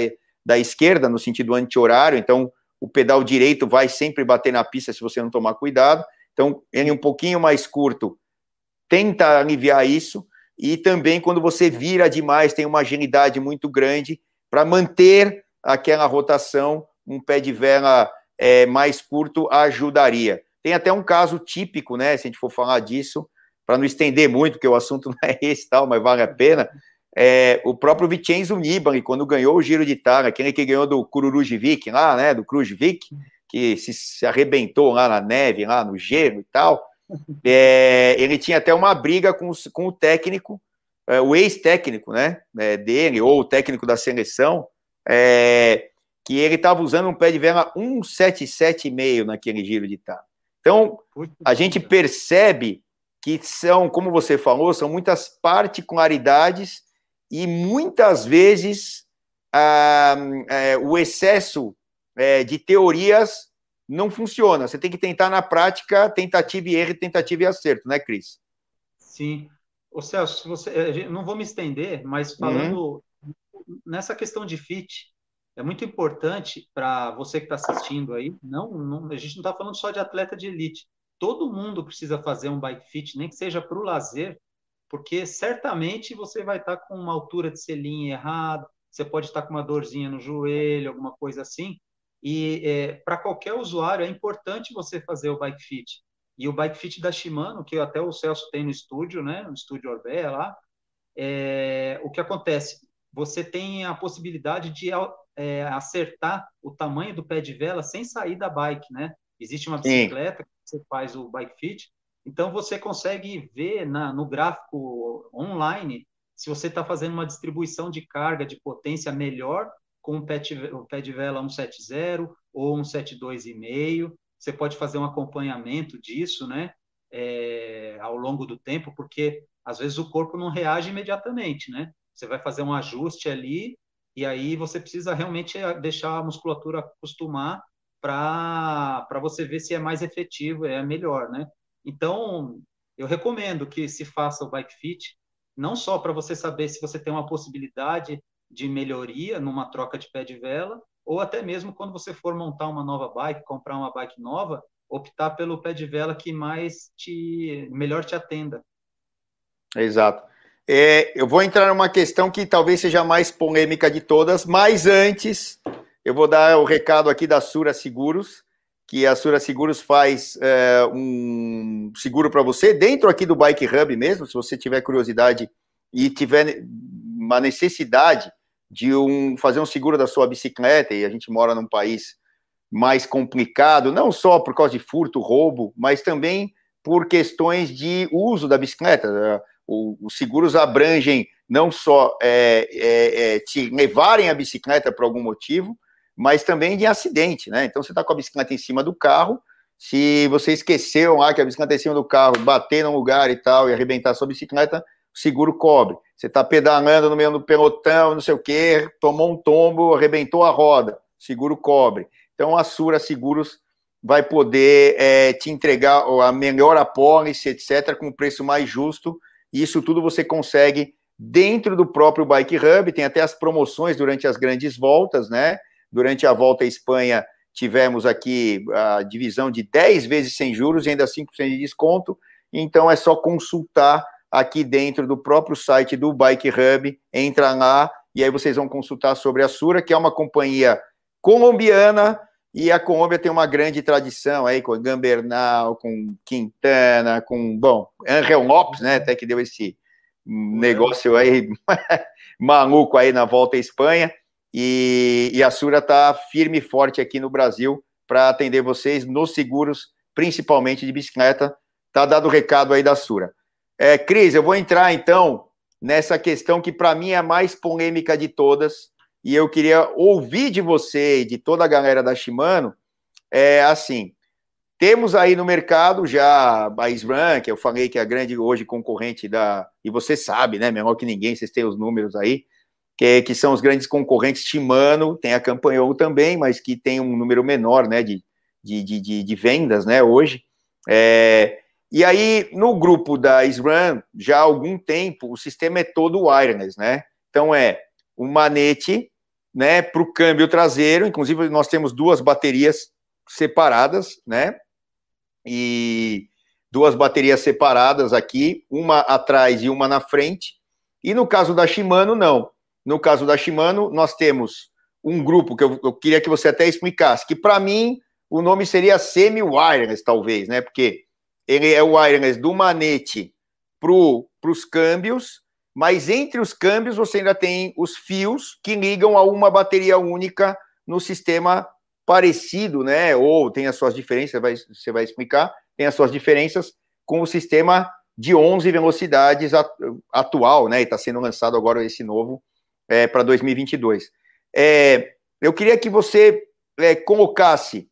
da esquerda, no sentido anti-horário, então o pedal direito vai sempre bater na pista se você não tomar cuidado. Então, ele um pouquinho mais curto tenta aliviar isso. E também, quando você vira demais, tem uma agilidade muito grande, para manter aquela rotação, um pé de vela é, mais curto ajudaria. Tem até um caso típico, né? Se a gente for falar disso, para não estender muito, porque o assunto não é esse tal, mas vale a pena. É, o próprio Vincenzo Nibali, quando ganhou o Giro de Itália, aquele que ganhou do Kururujivic lá, né, do Krujvik, que se, se, arrebentou lá na neve, lá no gelo e tal, é, ele tinha até uma briga com, com o técnico, é, o ex-técnico, né, é, dele, ou o técnico da seleção, é, que ele estava usando um pé de vela 177,5 naquele Giro de Itália. Então, a gente percebe que são, como você falou, são muitas particularidades e muitas vezes ah, é, o excesso é, de teorias não funciona. Você tem que tentar na prática, tentativa e erro, tentativa e acerto, né, Cris? Sim. Ô Celso, você, não vou me estender, mas falando uhum. nessa questão de fit, é muito importante para você que está assistindo aí. Não, não, a gente não está falando só de atleta de elite. Todo mundo precisa fazer um bike fit, nem que seja para o lazer, porque certamente você vai estar com uma altura de selinho errada, você pode estar com uma dorzinha no joelho, alguma coisa assim. E é, para qualquer usuário é importante você fazer o bike fit. E o bike fit da Shimano, que até o Celso tem no estúdio, né, no estúdio Orbea lá, é, o que acontece? Você tem a possibilidade de é, acertar o tamanho do pé de vela sem sair da bike, né? Existe uma bicicleta Sim. que você faz o bike fit então, você consegue ver na, no gráfico online se você está fazendo uma distribuição de carga, de potência melhor com o pé, de vela 170 ou 172,5. Você pode fazer um acompanhamento disso, né? É, ao longo do tempo, porque às vezes o corpo não reage imediatamente, né? Você vai fazer um ajuste ali e aí você precisa realmente deixar a musculatura acostumar para você ver se é mais efetivo, é melhor, né? Então, eu recomendo que se faça o bike fit, não só para você saber se você tem uma possibilidade de melhoria numa troca de pé de vela, ou até mesmo quando você for montar uma nova bike, comprar uma bike nova, optar pelo pé de vela que mais te melhor te atenda. Exato. É, eu vou entrar numa questão que talvez seja a mais polêmica de todas, mas antes eu vou dar o recado aqui da Sura Seguros que a Sura Seguros faz é, um seguro para você dentro aqui do Bike Hub mesmo, se você tiver curiosidade e tiver uma necessidade de um, fazer um seguro da sua bicicleta, e a gente mora num país mais complicado, não só por causa de furto, roubo, mas também por questões de uso da bicicleta. os seguros abrangem não só é, é, te levarem a bicicleta por algum motivo, mas também de acidente, né? Então você está com a bicicleta em cima do carro, se você esqueceu lá que a bicicleta é em cima do carro, bater num lugar e tal, e arrebentar a sua bicicleta, o seguro cobre. Você está pedalando no meio do pelotão, não sei o quê, tomou um tombo, arrebentou a roda, seguro cobre. Então a Sura Seguros vai poder é, te entregar a melhor apólice, etc., com o preço mais justo, e isso tudo você consegue dentro do próprio Bike Hub, tem até as promoções durante as grandes voltas, né? Durante a volta à Espanha, tivemos aqui a divisão de 10 vezes sem juros e ainda 5% de desconto. Então é só consultar aqui dentro do próprio site do Bike Hub, entra lá e aí vocês vão consultar sobre a Sura, que é uma companhia colombiana e a Colômbia tem uma grande tradição aí com Gambernal, com Quintana, com, bom, Angel Lopes, né, até que deu esse negócio aí maluco aí na volta à Espanha. E, e a Sura está firme e forte aqui no Brasil para atender vocês nos seguros, principalmente de bicicleta. Tá dado o recado aí da Sura. É, Cris, eu vou entrar então nessa questão que para mim é a mais polêmica de todas, e eu queria ouvir de você e de toda a galera da Shimano, é assim, temos aí no mercado já a SRAM, que eu falei que é a grande hoje concorrente da, e você sabe, né, melhor que ninguém, vocês têm os números aí, que, que são os grandes concorrentes Shimano, tem a Campanhol também, mas que tem um número menor né, de, de, de, de vendas né, hoje. É, e aí, no grupo da SRAM, já há algum tempo, o sistema é todo wireless, né? Então é um manete né, para o câmbio traseiro, inclusive nós temos duas baterias separadas, né? E duas baterias separadas aqui, uma atrás e uma na frente. E no caso da Shimano, não no caso da Shimano, nós temos um grupo que eu, eu queria que você até explicasse, que para mim o nome seria semi-wireless, talvez, né? Porque ele é o wireless do manete para os câmbios, mas entre os câmbios você ainda tem os fios que ligam a uma bateria única no sistema parecido, né? Ou tem as suas diferenças, vai, você vai explicar, tem as suas diferenças com o sistema de 11 velocidades atual, né? E está sendo lançado agora esse novo é, para 2022. É, eu queria que você é, colocasse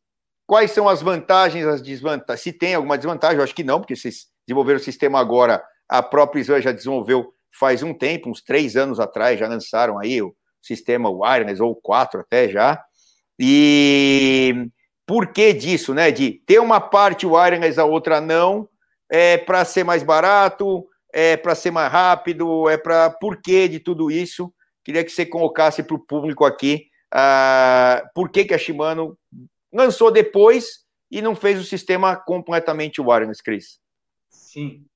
quais são as vantagens, as desvantagens. Se tem alguma desvantagem, eu acho que não, porque vocês desenvolveram o sistema agora, a própria Swan já desenvolveu faz um tempo, uns três anos atrás, já lançaram aí o sistema wireless, ou quatro até já. E por que disso, né? De ter uma parte wireless, a outra não, é para ser mais barato, é para ser mais rápido, é para por que de tudo isso? Queria que você colocasse para o público aqui uh, por que, que a Shimano lançou depois e não fez o sistema completamente wireless, Cris. Sim.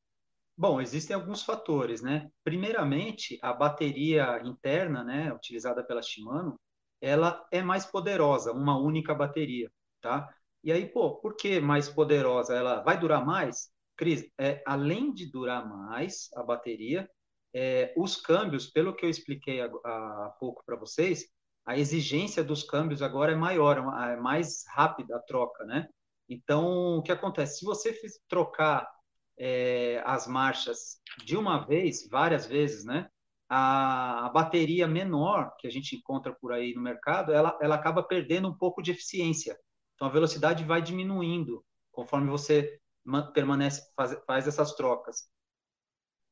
Bom, existem alguns fatores, né? Primeiramente, a bateria interna, né, utilizada pela Shimano, ela é mais poderosa, uma única bateria, tá? E aí, pô, por que mais poderosa? Ela vai durar mais? Cris, é, além de durar mais a bateria, é, os câmbios, pelo que eu expliquei há, pouco para vocês, a exigência dos câmbios agora é maior, é, é mais rápida a troca, né? Então, o que acontece? Se você trocar é, as marchas de uma vez, várias vezes, né? A, a, bateria menor que a gente encontra por aí no mercado, ela, ela acaba perdendo um pouco de eficiência. Então, a velocidade vai diminuindo conforme você permanece faz, faz essas trocas.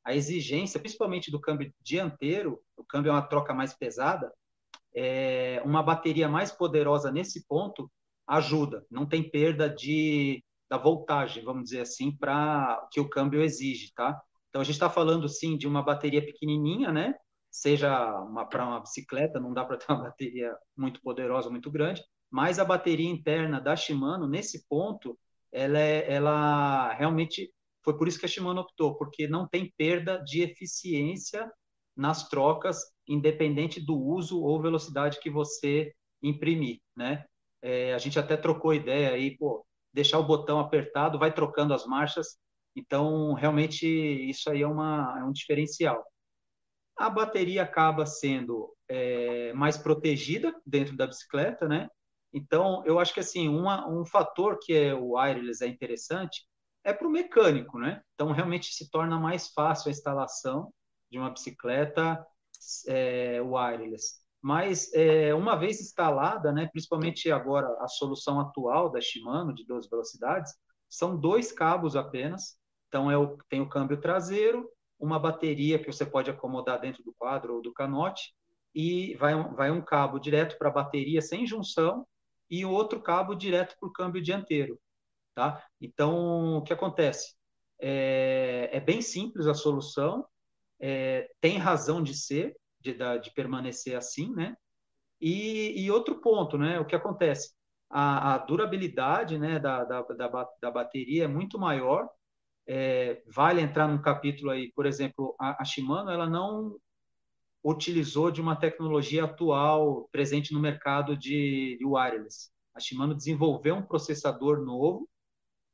A exigência, principalmente do câmbio dianteiro, o câmbio é uma troca mais pesada, é, uma bateria mais poderosa nesse ponto ajuda. Não tem perda de da voltagem, vamos dizer assim, para que o câmbio exige, tá? Então a gente está falando sim de uma bateria pequenininha, né? Seja para uma bicicleta, não dá para ter uma bateria muito poderosa, muito grande, mas a bateria interna da Shimano nesse ponto, ela, é, ela realmente foi por isso que a Shimano optou, porque não tem perda de eficiência nas trocas, independente do uso ou velocidade que você imprimir, né? É, a gente até trocou ideia aí, pô, deixar o botão apertado, vai trocando as marchas. Então, realmente, isso aí é, uma, é um diferencial. A bateria acaba sendo é, mais protegida dentro da bicicleta, né? Então, eu acho que assim, uma, um fator que é o wireless é interessante é para o mecânico, né? Então, realmente se torna mais fácil a instalação de uma bicicleta é, wireless. Mas, é, uma vez instalada, né, principalmente agora a solução atual da Shimano, de 12 velocidades, são dois cabos apenas. Então, é o, tem o câmbio traseiro, uma bateria que você pode acomodar dentro do quadro ou do canote, e vai, vai um cabo direto para a bateria sem junção e outro cabo direto para o câmbio dianteiro. Tá? Então, o que acontece? É, é bem simples a solução, é, tem razão de ser, de, de permanecer assim, né? E, e, outro ponto, né? O que acontece? A, a durabilidade né, da, da, da, da, bateria é muito maior. É, vale entrar num capítulo aí, por exemplo, a, a Shimano ela não utilizou de uma tecnologia atual presente no mercado de, de wireless. A Shimano desenvolveu um processador novo,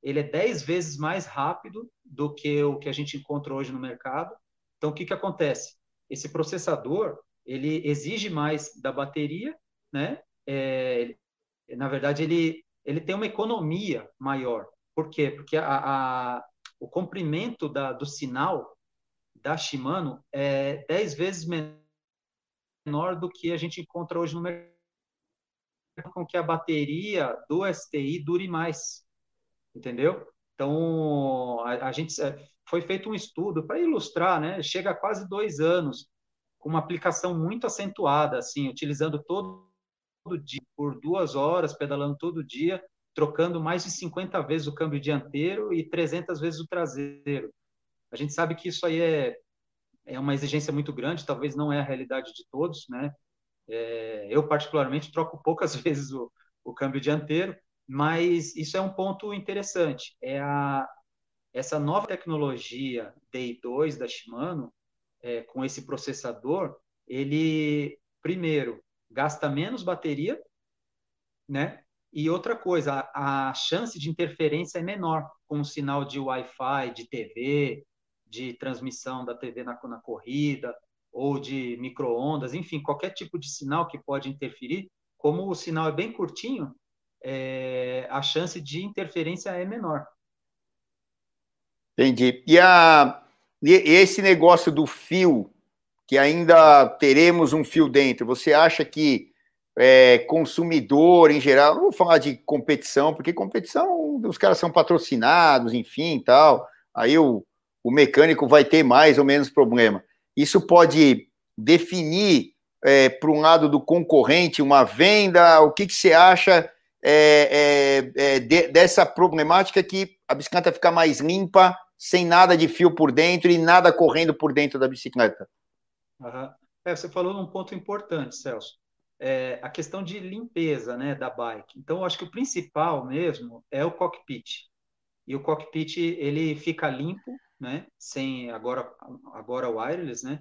ele é 10 vezes mais rápido do que o que a gente encontra hoje no mercado. Então, o que, que acontece? esse processador ele exige mais da bateria, né? É, na verdade, ele, ele tem uma economia maior. Por quê? Porque a, a, o comprimento da, do sinal da Shimano é 10 vezes menor do que a gente encontra hoje no mercado, com que a bateria do STI dure mais, entendeu? Então, a, a gente é, foi feito um estudo para ilustrar, né? Chega a quase dois anos, com uma aplicação muito acentuada, assim, utilizando todo, todo dia, por duas horas, pedalando todo dia, trocando mais de 50 vezes o câmbio dianteiro e 300 vezes o traseiro. A gente sabe que isso aí é, é uma exigência muito grande, talvez não é a realidade de todos, né? É, eu, particularmente, troco poucas vezes o, o câmbio dianteiro, mas isso é um ponto interessante. É a, essa nova tecnologia DI2 da Shimano, é, com esse processador, ele, primeiro, gasta menos bateria, né? E outra coisa, a, a chance de interferência é menor com o sinal de Wi-Fi, de TV, de transmissão da TV na, na corrida, ou de microondas, enfim, qualquer tipo de sinal que pode interferir, como o sinal é bem curtinho, é, a chance de interferência é menor. Entendi. E, a, e esse negócio do fio, que ainda teremos um fio dentro, você acha que é, consumidor em geral, não vou falar de competição, porque competição, os caras são patrocinados, enfim, tal, aí o, o mecânico vai ter mais ou menos problema. Isso pode definir é, para um lado do concorrente uma venda? O que, que você acha é, é, é, de, dessa problemática que a bicicleta fica mais limpa, sem nada de fio por dentro e nada correndo por dentro da bicicleta? Uhum. você falou num ponto importante, Celso. É, a questão de limpeza né, da bike. Então, eu acho que o principal mesmo é o cockpit. E o cockpit ele fica limpo, né? Sem agora agora wireless, né?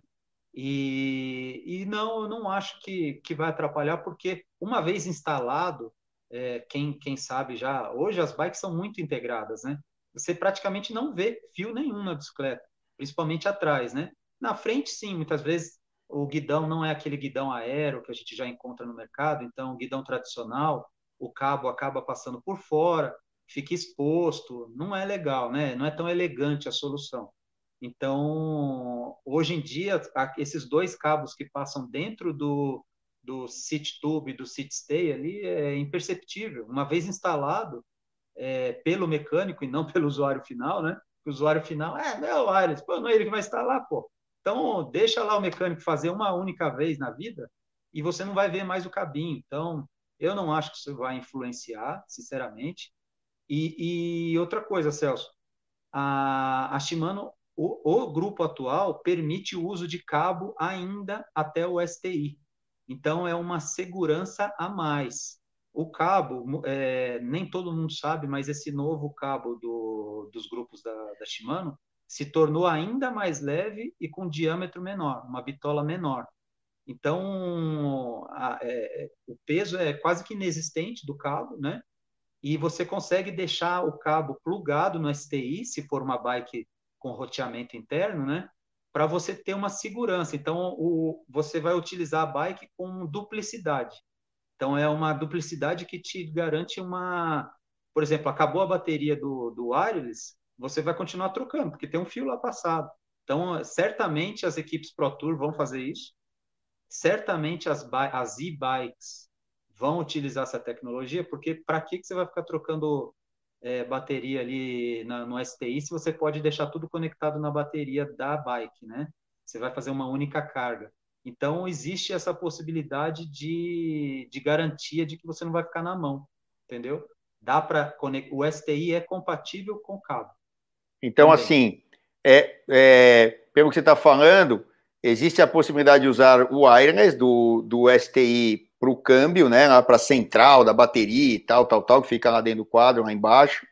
E, e não, eu não acho que, que vai atrapalhar, porque uma vez instalado, é, quem, quem sabe já, hoje as bikes são muito integradas, né? Você praticamente não vê fio nenhum na bicicleta, principalmente atrás, né? Na frente, sim, muitas vezes o guidão não é aquele guidão aéreo que a gente já encontra no mercado, então, o guidão tradicional, o cabo acaba passando por fora, fica exposto, não é legal, né? Não é tão elegante a solução. Então, hoje em dia, esses dois cabos que passam dentro do, do City Tube e do City Stay ali é imperceptível. Uma vez instalado é, pelo mecânico e não pelo usuário final, né? O usuário final, é, meu wireless, pô, não é ele que vai instalar, pô. Então, deixa lá o mecânico fazer uma única vez na vida e você não vai ver mais o cabinho. Então, eu não acho que isso vai influenciar, sinceramente. E, e outra coisa, Celso, a, a Shimano, o, o, grupo atual permite o uso de cabo ainda até o STI. Então, é uma segurança a mais. O cabo, é, nem todo mundo sabe, mas esse novo cabo do, dos grupos da, da Shimano se tornou ainda mais leve e com diâmetro menor, uma bitola menor. Então, a, é, o peso é quase que inexistente do cabo, né? e você consegue deixar o cabo plugado no STI, se for uma bike com roteamento interno, né? Para você ter uma segurança. Então, o, você vai utilizar a bike com duplicidade. Então, é uma duplicidade que te garante uma. Por exemplo, acabou a bateria do, do wireless, você vai continuar trocando, porque tem um fio lá passado. Então, certamente as equipes Pro Tour vão fazer isso. Certamente as, as e-bikes vão utilizar essa tecnologia, porque para que, que você vai ficar trocando é, bateria ali na, no STI se você pode deixar tudo conectado na bateria da bike, né? Você vai fazer uma única carga. Então, existe essa possibilidade de, de garantia de que você não vai ficar na mão, entendeu? Dá para o STI é compatível com o cabo. Então, Também. assim, é, é, pelo que você está falando, existe a possibilidade de usar o wireless do, do STI para o câmbio, né? Para a central da bateria e tal, tal, tal, que fica lá dentro do quadro, lá embaixo.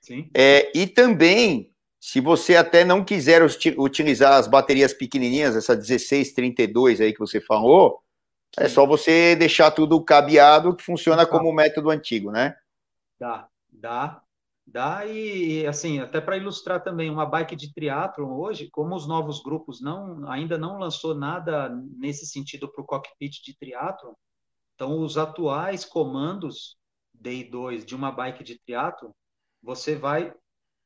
Sim. É, e também, se você até não quiser utilizar as baterias pequenininhas, essa 1632 aí que você falou, é Sim. é só você deixar tudo cabeado, que funciona tá. como o método antigo, né? Dá, dá. Dá e, assim, até para ilustrar também, uma bike de triatlon hoje, como os novos grupos não ainda não lançou nada nesse sentido para o cockpit de triatlon, então, os atuais comandos DI2 de uma bike de triatlo, você vai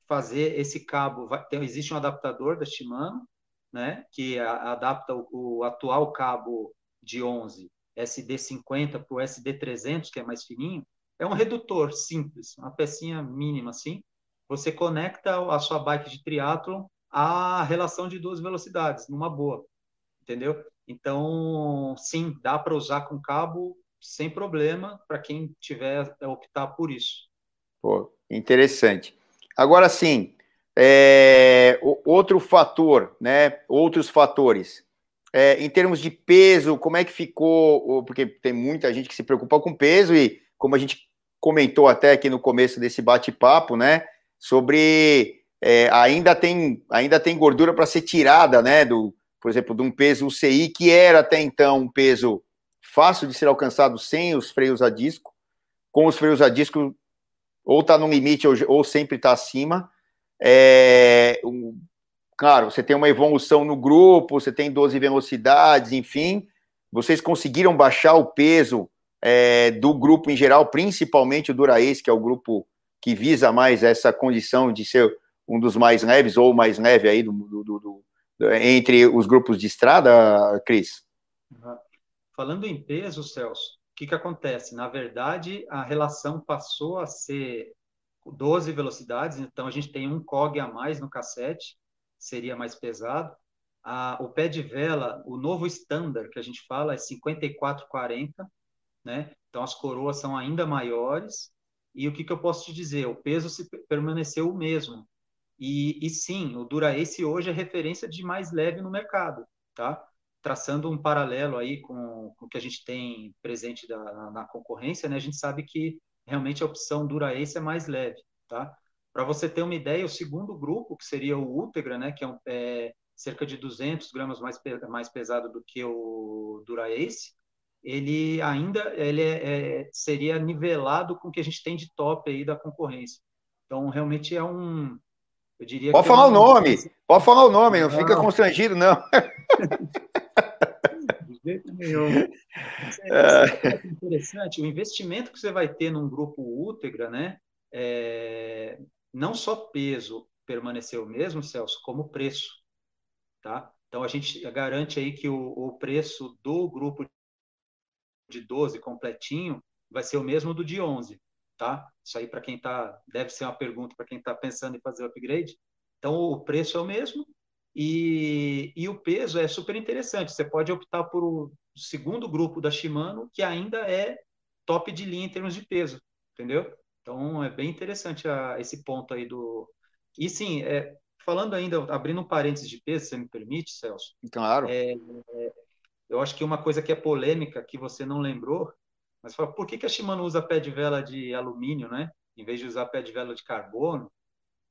fazer esse cabo, vai, tem, existe um adaptador da Shimano, né, que a, adapta o, o, atual cabo de 11 SD50 para o SD300, que é mais fininho, é um redutor simples, uma pecinha mínima assim. Você conecta a sua bike de triatlo à relação de duas velocidades, numa boa, entendeu? Então, sim, dá para usar com cabo sem problema para quem tiver optar por isso. Pô, interessante. Agora sim, é, outro fator, né? Outros fatores. É, em termos de peso, como é que ficou? Porque tem muita gente que se preocupa com peso e, como a gente comentou até aqui no começo desse bate-papo, né? Sobre é, ainda tem ainda tem gordura para ser tirada, né? Do por exemplo, de um peso UCI, que era até então um peso fácil de ser alcançado sem os freios a disco, com os freios a disco ou está no limite ou, ou sempre está acima. É, um, claro, você tem uma evolução no grupo, você tem 12 velocidades, enfim. Vocês conseguiram baixar o peso é, do grupo em geral, principalmente o Durace, que é o grupo que visa mais essa condição de ser um dos mais leves ou mais leve aí do, do, do, do entre os grupos de estrada, Cris? Falando em peso, Celso, o que, que acontece? Na verdade, a relação passou a ser 12 velocidades, então a gente tem um COG a mais no cassete, seria mais pesado. A, o pé de vela, o novo standard que a gente fala é 5440, né? Então as coroas são ainda maiores. E o que, que eu posso te dizer? O peso se permaneceu o mesmo. E, e sim, o Dura-Ace hoje é referência de mais leve no mercado, tá? Traçando um paralelo aí com, com o que a gente tem presente da, na, na concorrência, né? A gente sabe que realmente a opção Dura-Ace é mais leve, tá? Para você ter uma ideia, o segundo grupo, que seria o Ultegra, né? Que é, um, é cerca de 200 gramas mais, mais pesado do que o Dura-Ace, ele ainda ele é, é, seria nivelado com o que a gente tem de top aí da concorrência. Então, realmente é um. Eu diria Pode falar é um... o nome, pode falar o nome, não, não. fica constrangido, não. jeito nenhum. É, é interessante, o investimento que você vai ter num grupo Ultegra, né? É, não só peso permaneceu o mesmo, Celso, como preço, tá? Então a gente garante aí que o, o preço do grupo de 12 completinho vai ser o mesmo do de 11, tá? Isso aí para quem tá, deve ser uma pergunta para quem está pensando em fazer o upgrade. Então o preço é o mesmo e, e o peso é super interessante. Você pode optar por o segundo grupo da Shimano, que ainda é top de linha em termos de peso, entendeu? Então é bem interessante a, esse ponto aí do. E sim, é, falando ainda, abrindo um parênteses de peso, se você me permite, Celso. Claro. É, é, eu acho que uma coisa que é polêmica, que você não lembrou, mas fala, por que, que a Shimano usa pé de vela de alumínio, né? Em vez de usar pé de vela de carbono?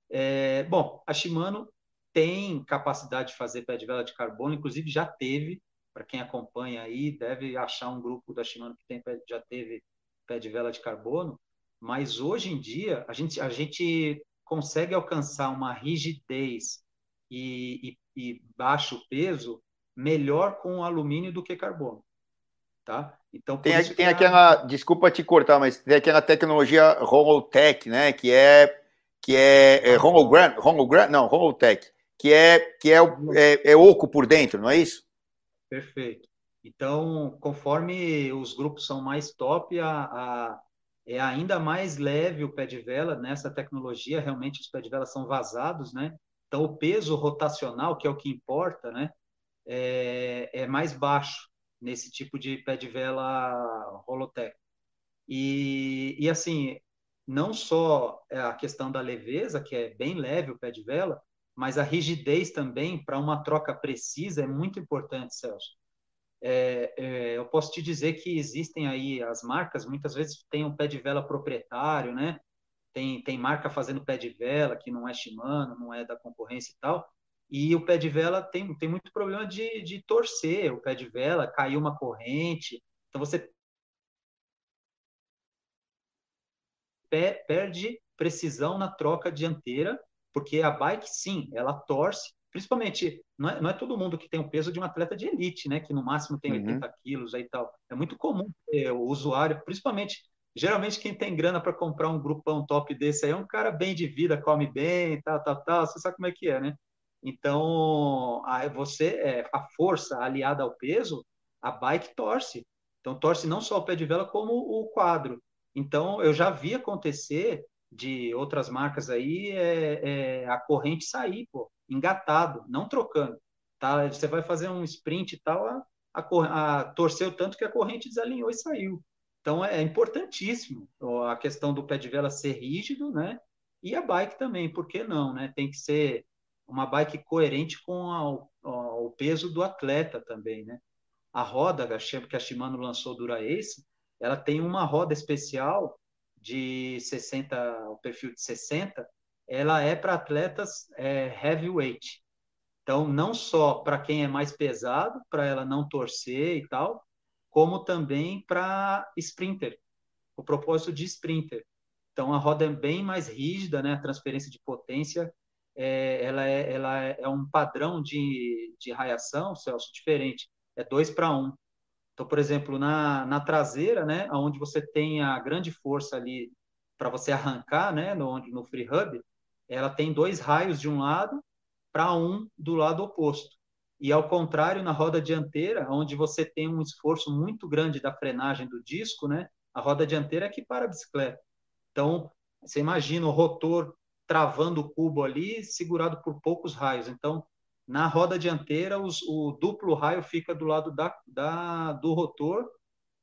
É, bom, a Shimano tem capacidade de fazer pé de vela de carbono, inclusive já teve, para quem acompanha aí, deve achar um grupo da Shimano que tem, já teve pé de vela de carbono, mas hoje em dia a gente, a gente consegue alcançar uma rigidez e, e, e baixo peso melhor com alumínio do que carbono, tá? Então tem, tem aquela, desculpa te cortar, mas tem aquela tecnologia Holotech, né? Que é que é, é Hologram, Hologram, não, Holotech, que é que é, é, é oco por dentro, não é isso? Perfeito. Então, conforme os grupos são mais top, a, a, é ainda mais leve o pé de vela nessa tecnologia. Realmente, os pés de vela são vazados, né? Então, o peso rotacional, que é o que importa, né? é, é mais baixo nesse tipo de pé de vela Holotech. E, e assim, não só a questão da leveza, que é bem leve o pé de vela, mas a rigidez também, para uma troca precisa, é muito importante, Celso. É, é, eu posso te dizer que existem aí as marcas, muitas vezes tem um pé de vela proprietário, né? Tem, tem marca fazendo pé de vela que não é Shimano, não é da concorrência e tal, e o pé de vela tem, tem muito problema de, de torcer o pé de vela, cair uma corrente. Então você perde precisão na troca dianteira, porque a bike, sim, ela torce, principalmente, não é, não é todo mundo que tem o peso de um atleta de elite, né, que no máximo tem 80 uhum. quilos aí e tal. É muito comum o usuário, principalmente, geralmente quem tem grana para comprar um grupão top desse aí é um cara bem de vida, come bem, tal, tal, tal, você sabe como é que é, né? Então, você, é, a força aliada ao peso, a bike torce. Então, torce não só o pé de vela, como o quadro. Então, eu já vi acontecer de outras marcas aí, é, é, a corrente sair, pô, engatado, não trocando. Tá? Você vai fazer um sprint e tal, a, a, a torceu tanto que a corrente desalinhou e saiu. Então, é, importantíssimo a questão do pé de vela ser rígido, né? E a bike também, por que não, né? Tem que ser uma bike coerente com a, a, o peso do atleta também, né? A roda que a Shimano lançou Dura Ace, ela tem uma roda especial de 60, o perfil de 60, ela é para atletas é, heavyweight. Então, não só para quem é mais pesado, para ela não torcer e tal, como também para sprinter, o propósito de sprinter. Então, a roda é bem mais rígida, né? A transferência de potência, é, ela, é, ela é um padrão de, de raiação, Celso, diferente. É 2 para 1. Um. Então, por exemplo, na, na traseira, né? Onde você tem a grande força ali para você arrancar, né? No, no free hub, ela tem dois raios de um lado para um do lado oposto. E ao contrário, na roda dianteira, onde você tem um esforço muito grande da frenagem do disco, né? A roda dianteira é que para a bicicleta. Então, você imagina o rotor travando o cubo ali, segurado por poucos raios. Então, na roda dianteira, os, o duplo raio fica do lado da, da, do rotor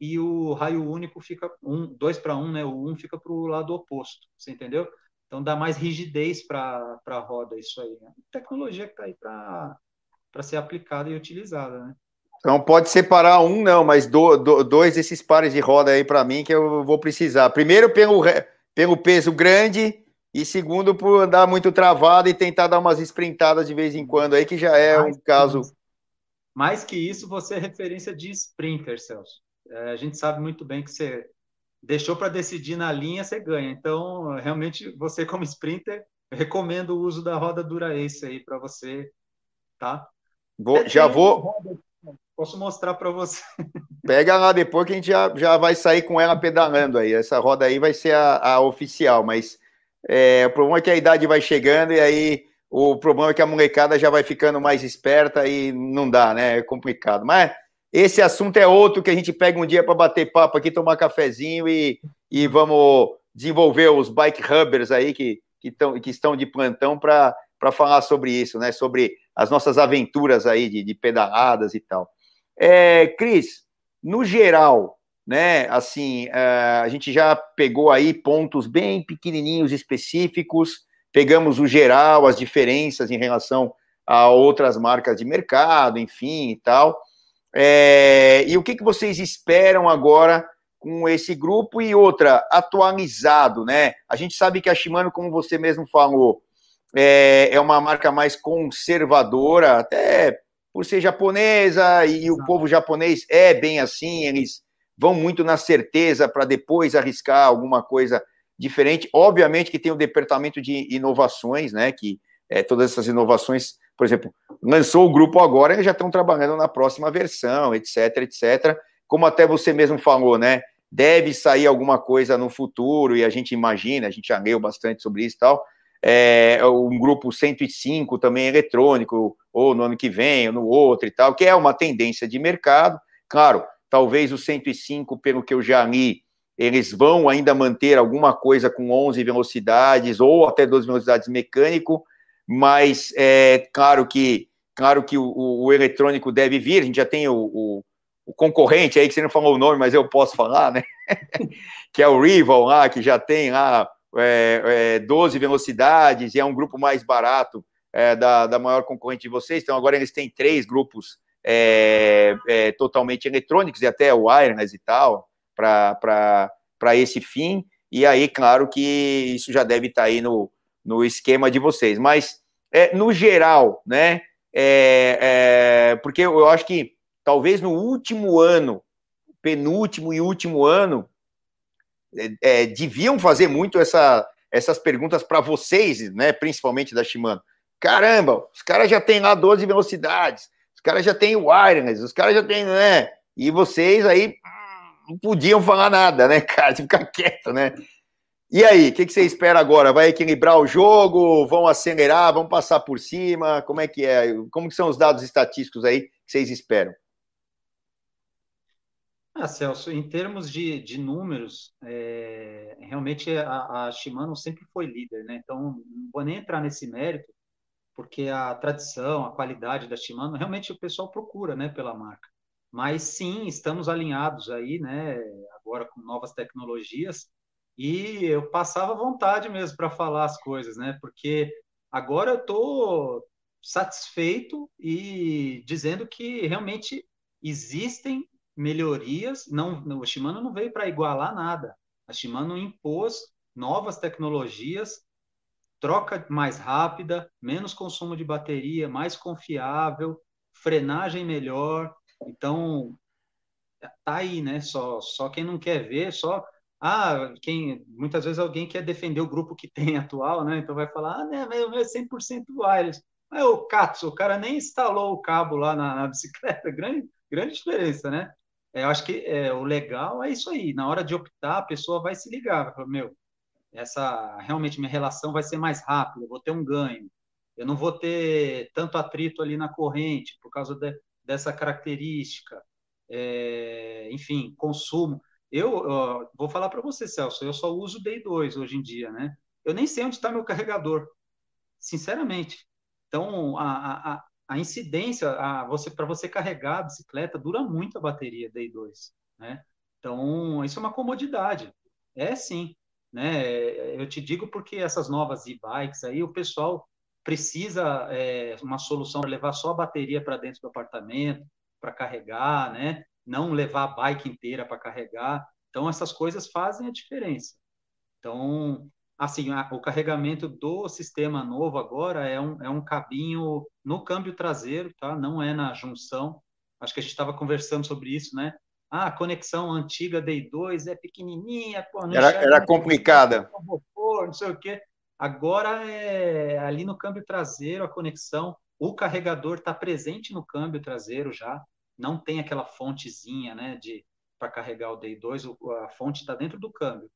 e o raio único fica um, dois para um, né? O um fica para o lado oposto. Você entendeu? Então dá mais rigidez para a roda isso aí. Né? Tecnologia que está aí para ser aplicada e utilizada, né? Então pode separar um, não, mas do, do, dois desses pares de roda aí para mim que eu vou precisar. Primeiro pelo, pelo peso grande e segundo por andar muito travado e tentar dar umas sprintadas de vez em quando aí, que já é mais um caso. Mais que isso, você é referência de sprinter, Celso. É, a gente sabe muito bem que você deixou para decidir na linha, você ganha. Então, realmente, você como sprinter, recomendo o uso da roda Dura Ace aí para você, tá? Vou, já vou. Posso mostrar para você. Pega lá depois que a gente já, já vai sair com ela pedalando aí. Essa roda aí vai ser a, a oficial, mas é, o problema é que a idade vai chegando e aí o problema é que a molecada já vai ficando mais esperta e não dá, né? É complicado. Mas esse assunto é outro que a gente pega um dia para bater papo aqui, tomar cafezinho e, e vamos desenvolver os bike hubbers aí que, que, tão, que estão de plantão para falar sobre isso, né? Sobre as nossas aventuras aí de, de pedaladas e tal. É, Cris, no geral, né? Assim, é, a gente já pegou aí pontos bem pequenininhos específicos, pegamos o geral, as diferenças em relação a outras marcas de mercado, enfim e tal. É, e o que, que vocês esperam agora com esse grupo e outra, atualizado, né? A gente sabe que a Shimano, como você mesmo falou, é, é uma marca mais conservadora, até por ser japonesa, e o povo japonês é bem assim, eles vão muito na certeza para depois arriscar alguma coisa diferente. Obviamente que tem o departamento de inovações, né? Que é, todas essas inovações por exemplo, lançou o grupo agora e já estão trabalhando na próxima versão, etc, etc. Como até você mesmo falou, né? Deve sair alguma coisa no futuro e a gente imagina, a gente já leu bastante sobre isso e tal. É, um grupo 105 também eletrônico, ou no ano que vem, ou no outro e tal, que é uma tendência de mercado. Claro, talvez o 105, pelo que eu já li, eles vão ainda manter alguma coisa com 11 velocidades ou até 12 velocidades mecânico, mas é claro que claro que o, o eletrônico deve vir, a gente já tem o, o, o, concorrente aí, que você não falou o nome, mas eu posso falar, né? que é o Rival lá, que já tem lá é, é, 12 velocidades e é um grupo mais barato é, da, da maior concorrente de vocês. Então agora eles têm três grupos é, é, totalmente eletrônicos e até wireless e tal, para esse fim. E aí, claro que isso já deve estar tá aí no, no esquema de vocês. Mas, é, no geral, né? É, é, porque eu acho que talvez no último ano, penúltimo e último ano, é, é deviam fazer muito essa, essas perguntas para vocês, né? Principalmente da Shimano. Caramba, os caras já têm lá 12 velocidades, os caras já têm wireless, os caras já têm, né? E vocês aí hum, não podiam falar nada, né, cara? Ficar quieto, né? E aí, o que, que, você espera agora? Vai equilibrar o jogo? Vão acelerar? Vão passar por cima? Como é que é? Como que são os dados estatísticos aí que vocês esperam? Ah, Celso, em termos de, de números, é, realmente a, a, Shimano sempre foi líder, né? Então, não vou nem entrar nesse mérito, porque a tradição, a qualidade da Shimano, realmente o pessoal procura, né, pela marca. Mas sim, estamos alinhados aí, né, agora com novas tecnologias, e eu passava vontade mesmo para falar as coisas, né? Porque agora eu estou satisfeito e dizendo que realmente existem melhorias. Não, o Shimano não veio para igualar nada. A Shimano impôs novas tecnologias troca mais rápida, menos consumo de bateria, mais confiável, frenagem melhor. Então, tá aí, né? Só, só quem não quer ver, só ah, quem muitas vezes alguém quer defender o grupo que tem atual, né? Então vai falar, ah, né, meu é 100% wireless. Mas o Katsu, o cara nem instalou o cabo lá na, na bicicleta, grande, grande diferença, né? É, eu acho que é, o legal é isso aí. Na hora de optar, a pessoa vai se ligar, vai falar, meu, essa realmente minha relação vai ser mais rápida, eu vou ter um ganho. Eu não vou ter tanto atrito ali na corrente por causa de, dessa característica. É, enfim, consumo. Eu vou falar para você, Celso, eu só uso Day 2 hoje em dia, né? Eu nem sei onde está meu carregador, sinceramente. Então, a, a, a incidência, a, você para você carregar a bicicleta, dura muito a bateria Day 2, né? Então, isso é uma comodidade. É sim, né? Eu te digo porque essas novas e-bikes aí, o pessoal precisa é, uma solução para levar só a bateria para dentro do apartamento, para carregar, né? Não levar a bike inteira para carregar. Então, essas coisas fazem a diferença. Então, assim, a, o carregamento do sistema novo agora é um, é um cabinho no câmbio traseiro, tá? Não é na junção. Acho que a gente estava conversando sobre isso, né? Ah, a conexão antiga Day 2 é pequenininha, pô, era, era complicada. Não sei o quê. Agora é ali no câmbio traseiro a conexão, o carregador está presente no câmbio traseiro já, não tem aquela fontezinha, né, de para carregar o Day 2, a fonte está dentro do câmbio.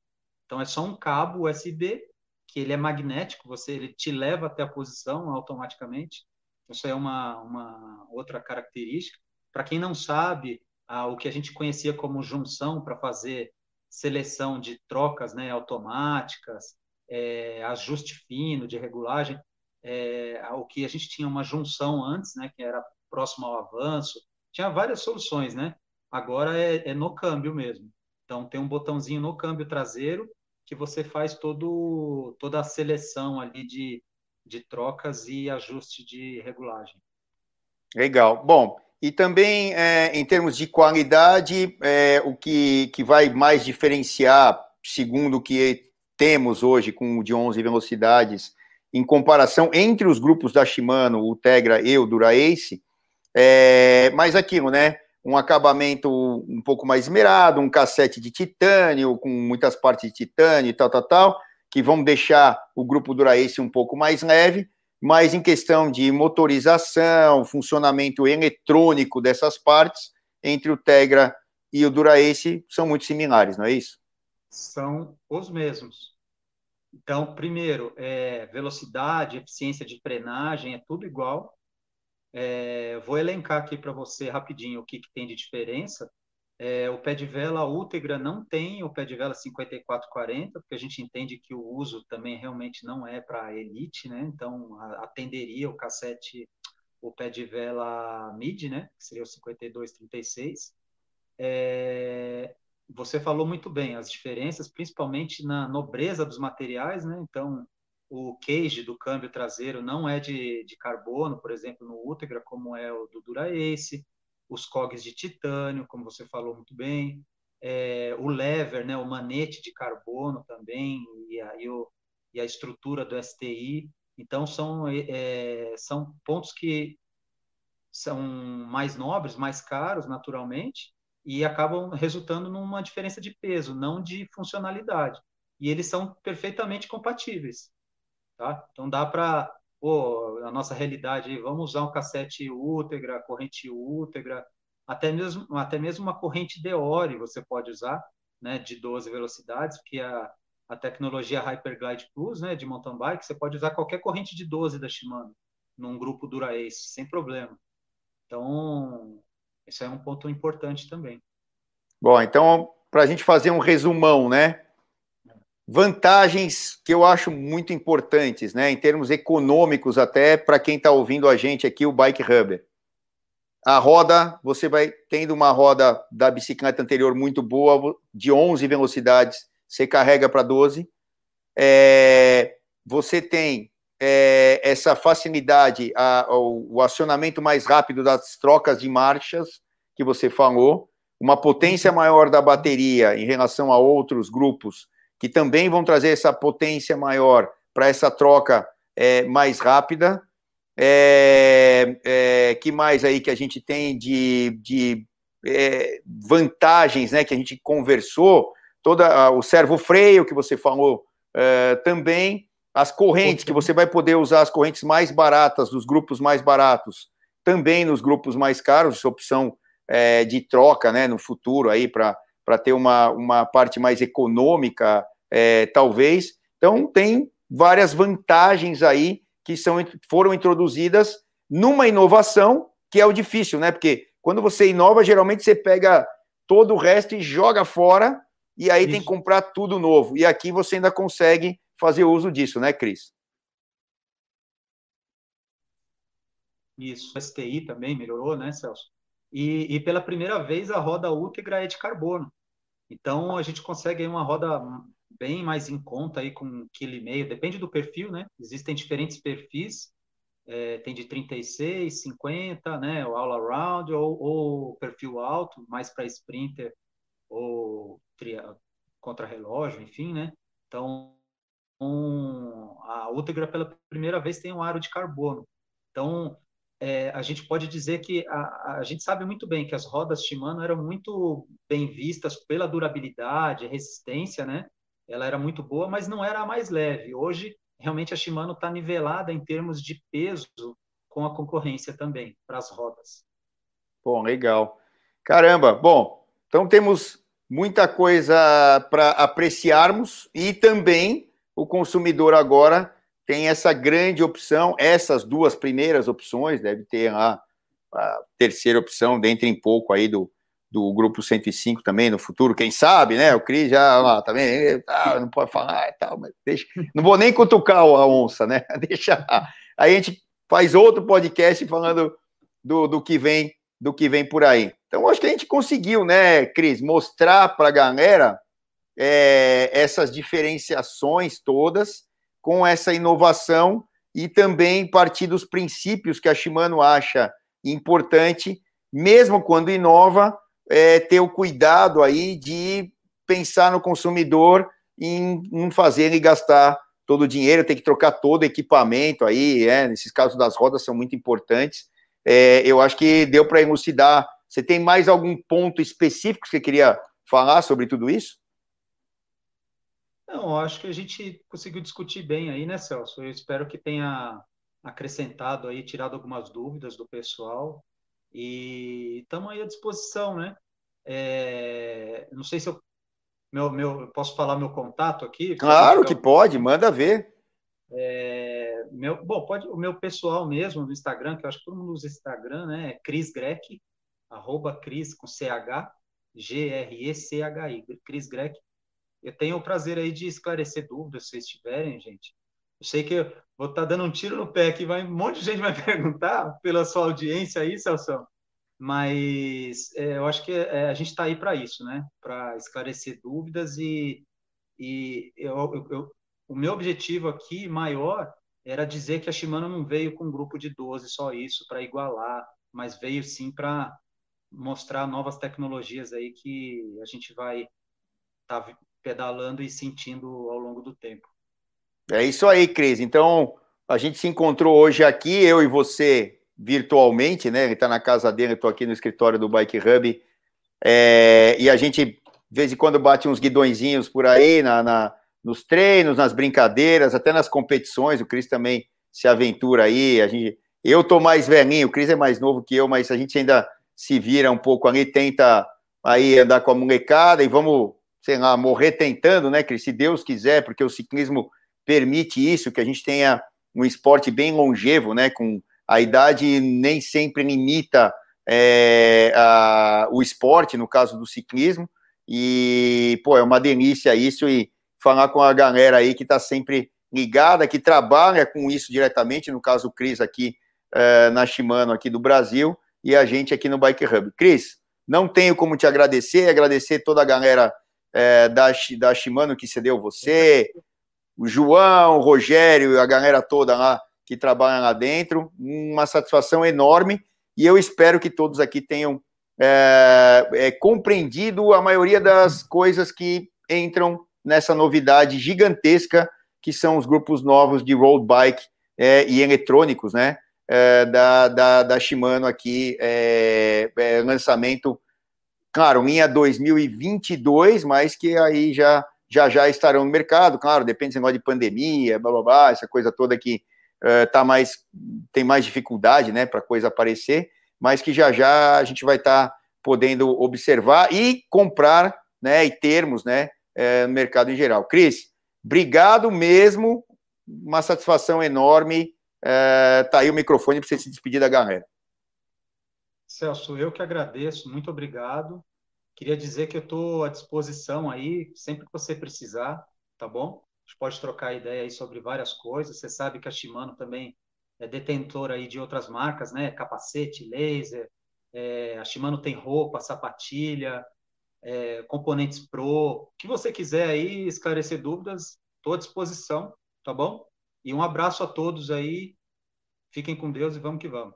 Então é só um cabo USB que ele é magnético, você ele te leva até a posição automaticamente. Isso é uma, uma outra característica. Para quem não sabe, o que a gente conhecia como junção para fazer seleção de trocas né, automáticas, é, ajuste fino de regulagem, é, o que a gente tinha uma junção antes, né, que era próximo ao avanço, tinha várias soluções, né? Agora é, é no câmbio mesmo. Então tem um botãozinho no câmbio traseiro que você faz todo, toda a seleção ali de, de trocas e ajuste de regulagem. Legal. Bom, e também, é, em termos de qualidade, é, o que, que vai mais diferenciar, segundo o que temos hoje com o de 11 velocidades, em comparação entre os grupos da Shimano, o Tegra e o Dura-Ace, é, mas aquilo, né? Um acabamento um pouco mais esmerado, um cassete de titânio, com muitas partes de titânio e tal, tal, tal, que vão deixar o grupo Dura-Ace um pouco mais leve, mas em questão de motorização, funcionamento eletrônico dessas partes, entre o Tegra e o Dura-Ace são muito similares, não é isso? São os mesmos. Então, primeiro, é, velocidade, eficiência de frenagem, é tudo igual. É, vou elencar aqui para você rapidinho o que, que tem de diferença. É, o pé de vela Ultegra não tem o pé de vela 5440, porque a gente entende que o uso também realmente não é para elite, né? Então atenderia o cassete, o pé de vela mid, né? Que seria o 5236. É, você falou muito bem as diferenças, principalmente na nobreza dos materiais, né? Então o cage do câmbio traseiro não é de, de carbono, por exemplo, no Ultegra, como é o do Dura-Ace os cogs de titânio, como você falou muito bem, é, o lever, né, o manete de carbono também, e a, e, o, e a estrutura do STI. Então, são, é, são pontos que são mais nobres, mais caros, naturalmente, e acabam resultando numa diferença de peso, não de funcionalidade. E eles são perfeitamente compatíveis. Tá? Então, dá para pô, a nossa realidade, vamos usar um cassete útegra, corrente útegra, até mesmo, até mesmo uma corrente Deore você pode usar, né, de 12 velocidades, porque a, a tecnologia Hyperglide Plus, né, de mountain bike, você pode usar qualquer corrente de 12 da Shimano, num grupo Dura-Ace, sem problema. Então, esse é um ponto importante também. Bom, então, para a gente fazer um resumão, né? Vantagens que eu acho muito importantes, né, em termos econômicos até para quem está ouvindo a gente aqui o Bike Rubber. A roda, você vai tendo uma roda da bicicleta anterior muito boa, de 11 velocidades, você carrega para 12. É, você tem é, essa facilidade, a, o, o acionamento mais rápido das trocas de marchas que você falou, uma potência maior da bateria em relação a outros grupos que também vão trazer essa potência maior para essa troca é, mais rápida. É, é, que mais aí que a gente tem de, de é, vantagens, né? Que a gente conversou, toda o servo freio que você falou é, também, as correntes que você vai poder usar as correntes mais baratas dos grupos mais baratos, também nos grupos mais caros, essa opção é, de troca, né? No futuro aí para para ter uma, uma parte mais econômica, é, talvez. Então, tem várias vantagens aí que são, foram introduzidas numa inovação, que é o difícil, né? Porque quando você inova, geralmente você pega todo o resto e joga fora, e aí Isso. tem que comprar tudo novo. E aqui você ainda consegue fazer uso disso, né, Cris? Isso, STI também melhorou, né, Celso? E, e, pela primeira vez a roda Ultegra é de carbono. Então a gente consegue uma roda bem mais em conta aí com um quilo e meio, depende do perfil, né? Existem diferentes perfis, é, tem de 36, 50, né? O all around ou, ou perfil alto, mais para sprinter ou contra relógio, enfim, né? Então um, a Ultegra pela primeira vez tem um aro de carbono. Então é, a gente pode dizer que a, a, gente sabe muito bem que as rodas Shimano eram muito bem vistas pela durabilidade, resistência, né? Ela era muito boa, mas não era a mais leve. Hoje, realmente, a Shimano está nivelada em termos de peso com a concorrência também para as rodas. Bom, legal. Caramba, bom, então temos muita coisa para apreciarmos e também o consumidor agora tem essa grande opção, essas duas primeiras opções, deve ter a, a terceira opção, dentro em pouco aí do, do grupo 105 também no futuro, quem sabe, né? O Cris já lá também, tá, não pode falar e tal, mas deixa. Não vou nem cutucar a onça, né? Deixa. Aí a gente faz outro podcast falando do, do que vem, do que vem por aí. Então, acho que a gente conseguiu, né, Cris, mostrar para a galera é, essas diferenciações todas com essa inovação e também partir dos princípios que a Shimano acha importante, mesmo quando inova, é, ter o cuidado aí de pensar no consumidor em não fazer ele gastar todo o dinheiro, tem que trocar todo o equipamento aí, é, nesses casos das rodas são muito importantes. É, eu acho que deu para elucidar. Você tem mais algum ponto específico que você queria falar sobre tudo isso? Não, acho que a gente conseguiu discutir bem aí, né, Celso? Eu espero que tenha acrescentado aí, tirado algumas dúvidas do pessoal e estamos aí à disposição, né? É, não sei se eu, meu, meu, posso falar meu contato aqui? Claro que pode, manda ver. É, meu, bom, pode, o meu pessoal mesmo no Instagram, que eu acho que todo mundo usa Instagram, né? É Cris Grec, arroba Cris com CH, G-R-E-C-H-I, Cris Grec eu tenho o prazer aí de esclarecer dúvidas, se vocês tiverem, gente. Eu sei que eu vou estar tá dando um tiro no pé aqui, vai, um monte de gente vai perguntar pela sua audiência aí, Celso. Mas é, eu acho que é, a gente está aí para isso, né? Para esclarecer dúvidas e, e eu, eu, eu, o meu objetivo aqui maior era dizer que a Shimano não veio com um grupo de 12, só isso, para igualar, mas veio sim para mostrar novas tecnologias aí que a gente vai estar tá pedalando e sentindo ao longo do tempo. É isso aí, Cris. Então, a gente se encontrou hoje aqui, eu e você, virtualmente, né? Ele está na casa dele, eu estou aqui no escritório do Bike Hub. É, e a gente, de vez em quando, bate uns guidõezinhos por aí, na, na nos treinos, nas brincadeiras, até nas competições. O Cris também se aventura aí. A gente, eu tô mais velhinho, o Cris é mais novo que eu, mas a gente ainda se vira um pouco ali, tenta aí andar com a molecada e vamos sei lá, morrer tentando, né, Cris? Se Deus quiser, porque o ciclismo permite isso, que a gente tenha um esporte bem longevo, né? Com a idade nem sempre limita é, a, o esporte, no caso do ciclismo. E, pô, é uma delícia isso e falar com a galera aí que está sempre ligada, que trabalha com isso diretamente, no caso o Cris aqui é, na Shimano aqui do Brasil e a gente aqui no Bike Hub. Cris, não tenho como te agradecer, agradecer toda a galera é, da, da Shimano que cedeu você, o João, o Rogério a galera toda lá que trabalha lá dentro. Uma satisfação enorme e eu espero que todos aqui tenham é, é, compreendido a maioria das coisas que entram nessa novidade gigantesca que são os grupos novos de road bike é, e eletrônicos, né? É, da, da, da Shimano aqui, é, é lançamento, claro, linha 2022, mas que aí já já já estarão no mercado, claro, depende desse negócio de pandemia, blá blá blá, essa coisa toda que uh, tá mais, tem mais dificuldade, né, para coisa aparecer, mas que já já a gente vai estar tá podendo observar e comprar, né, e termos, né, uh, no mercado em geral. Cris, obrigado mesmo, uma satisfação enorme, uh, tá aí o microfone para você se despedir da galera. Celso, eu que agradeço, muito obrigado. Queria dizer que eu estou à disposição aí, sempre que você precisar, tá bom? A gente pode trocar ideia aí sobre várias coisas. Você sabe que a Shimano também é detentora aí de outras marcas, né? Capacete, laser. É, a Shimano tem roupa, sapatilha, é, componentes Pro. O que você quiser aí esclarecer dúvidas, estou à disposição, tá bom? E um abraço a todos aí. Fiquem com Deus e vamos que vamos.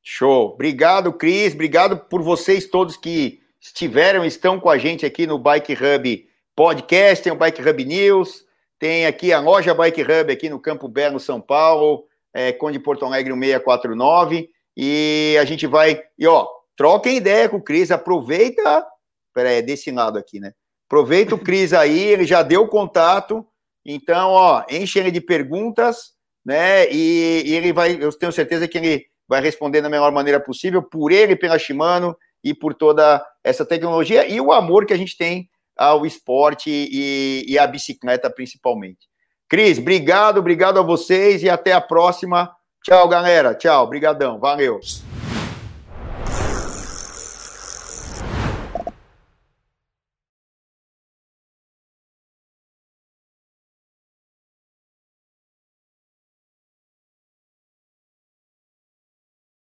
Show. Obrigado, Cris. Obrigado por vocês todos que estiveram, estão com a gente aqui no Bike Hub Podcast, tem o Bike Hub News, tem aqui a loja Bike Hub aqui no Campo Belo, São Paulo, é, Conde Porto Alegre 649, e a gente vai, e ó, troquem ideia com o Cris, aproveita, peraí, é desse lado aqui, né? Aproveita o Cris aí, ele já deu o contato, então, ó, enche ele de perguntas, né, e, e ele vai, eu tenho certeza que ele vai responder da melhor maneira possível, por ele, pela Shimano, e por toda essa tecnologia e o amor que a gente tem ao esporte e, e à bicicleta, principalmente. Cris, obrigado, obrigado a vocês e até a próxima. Tchau, galera. Tchau, brigadão. Valeu.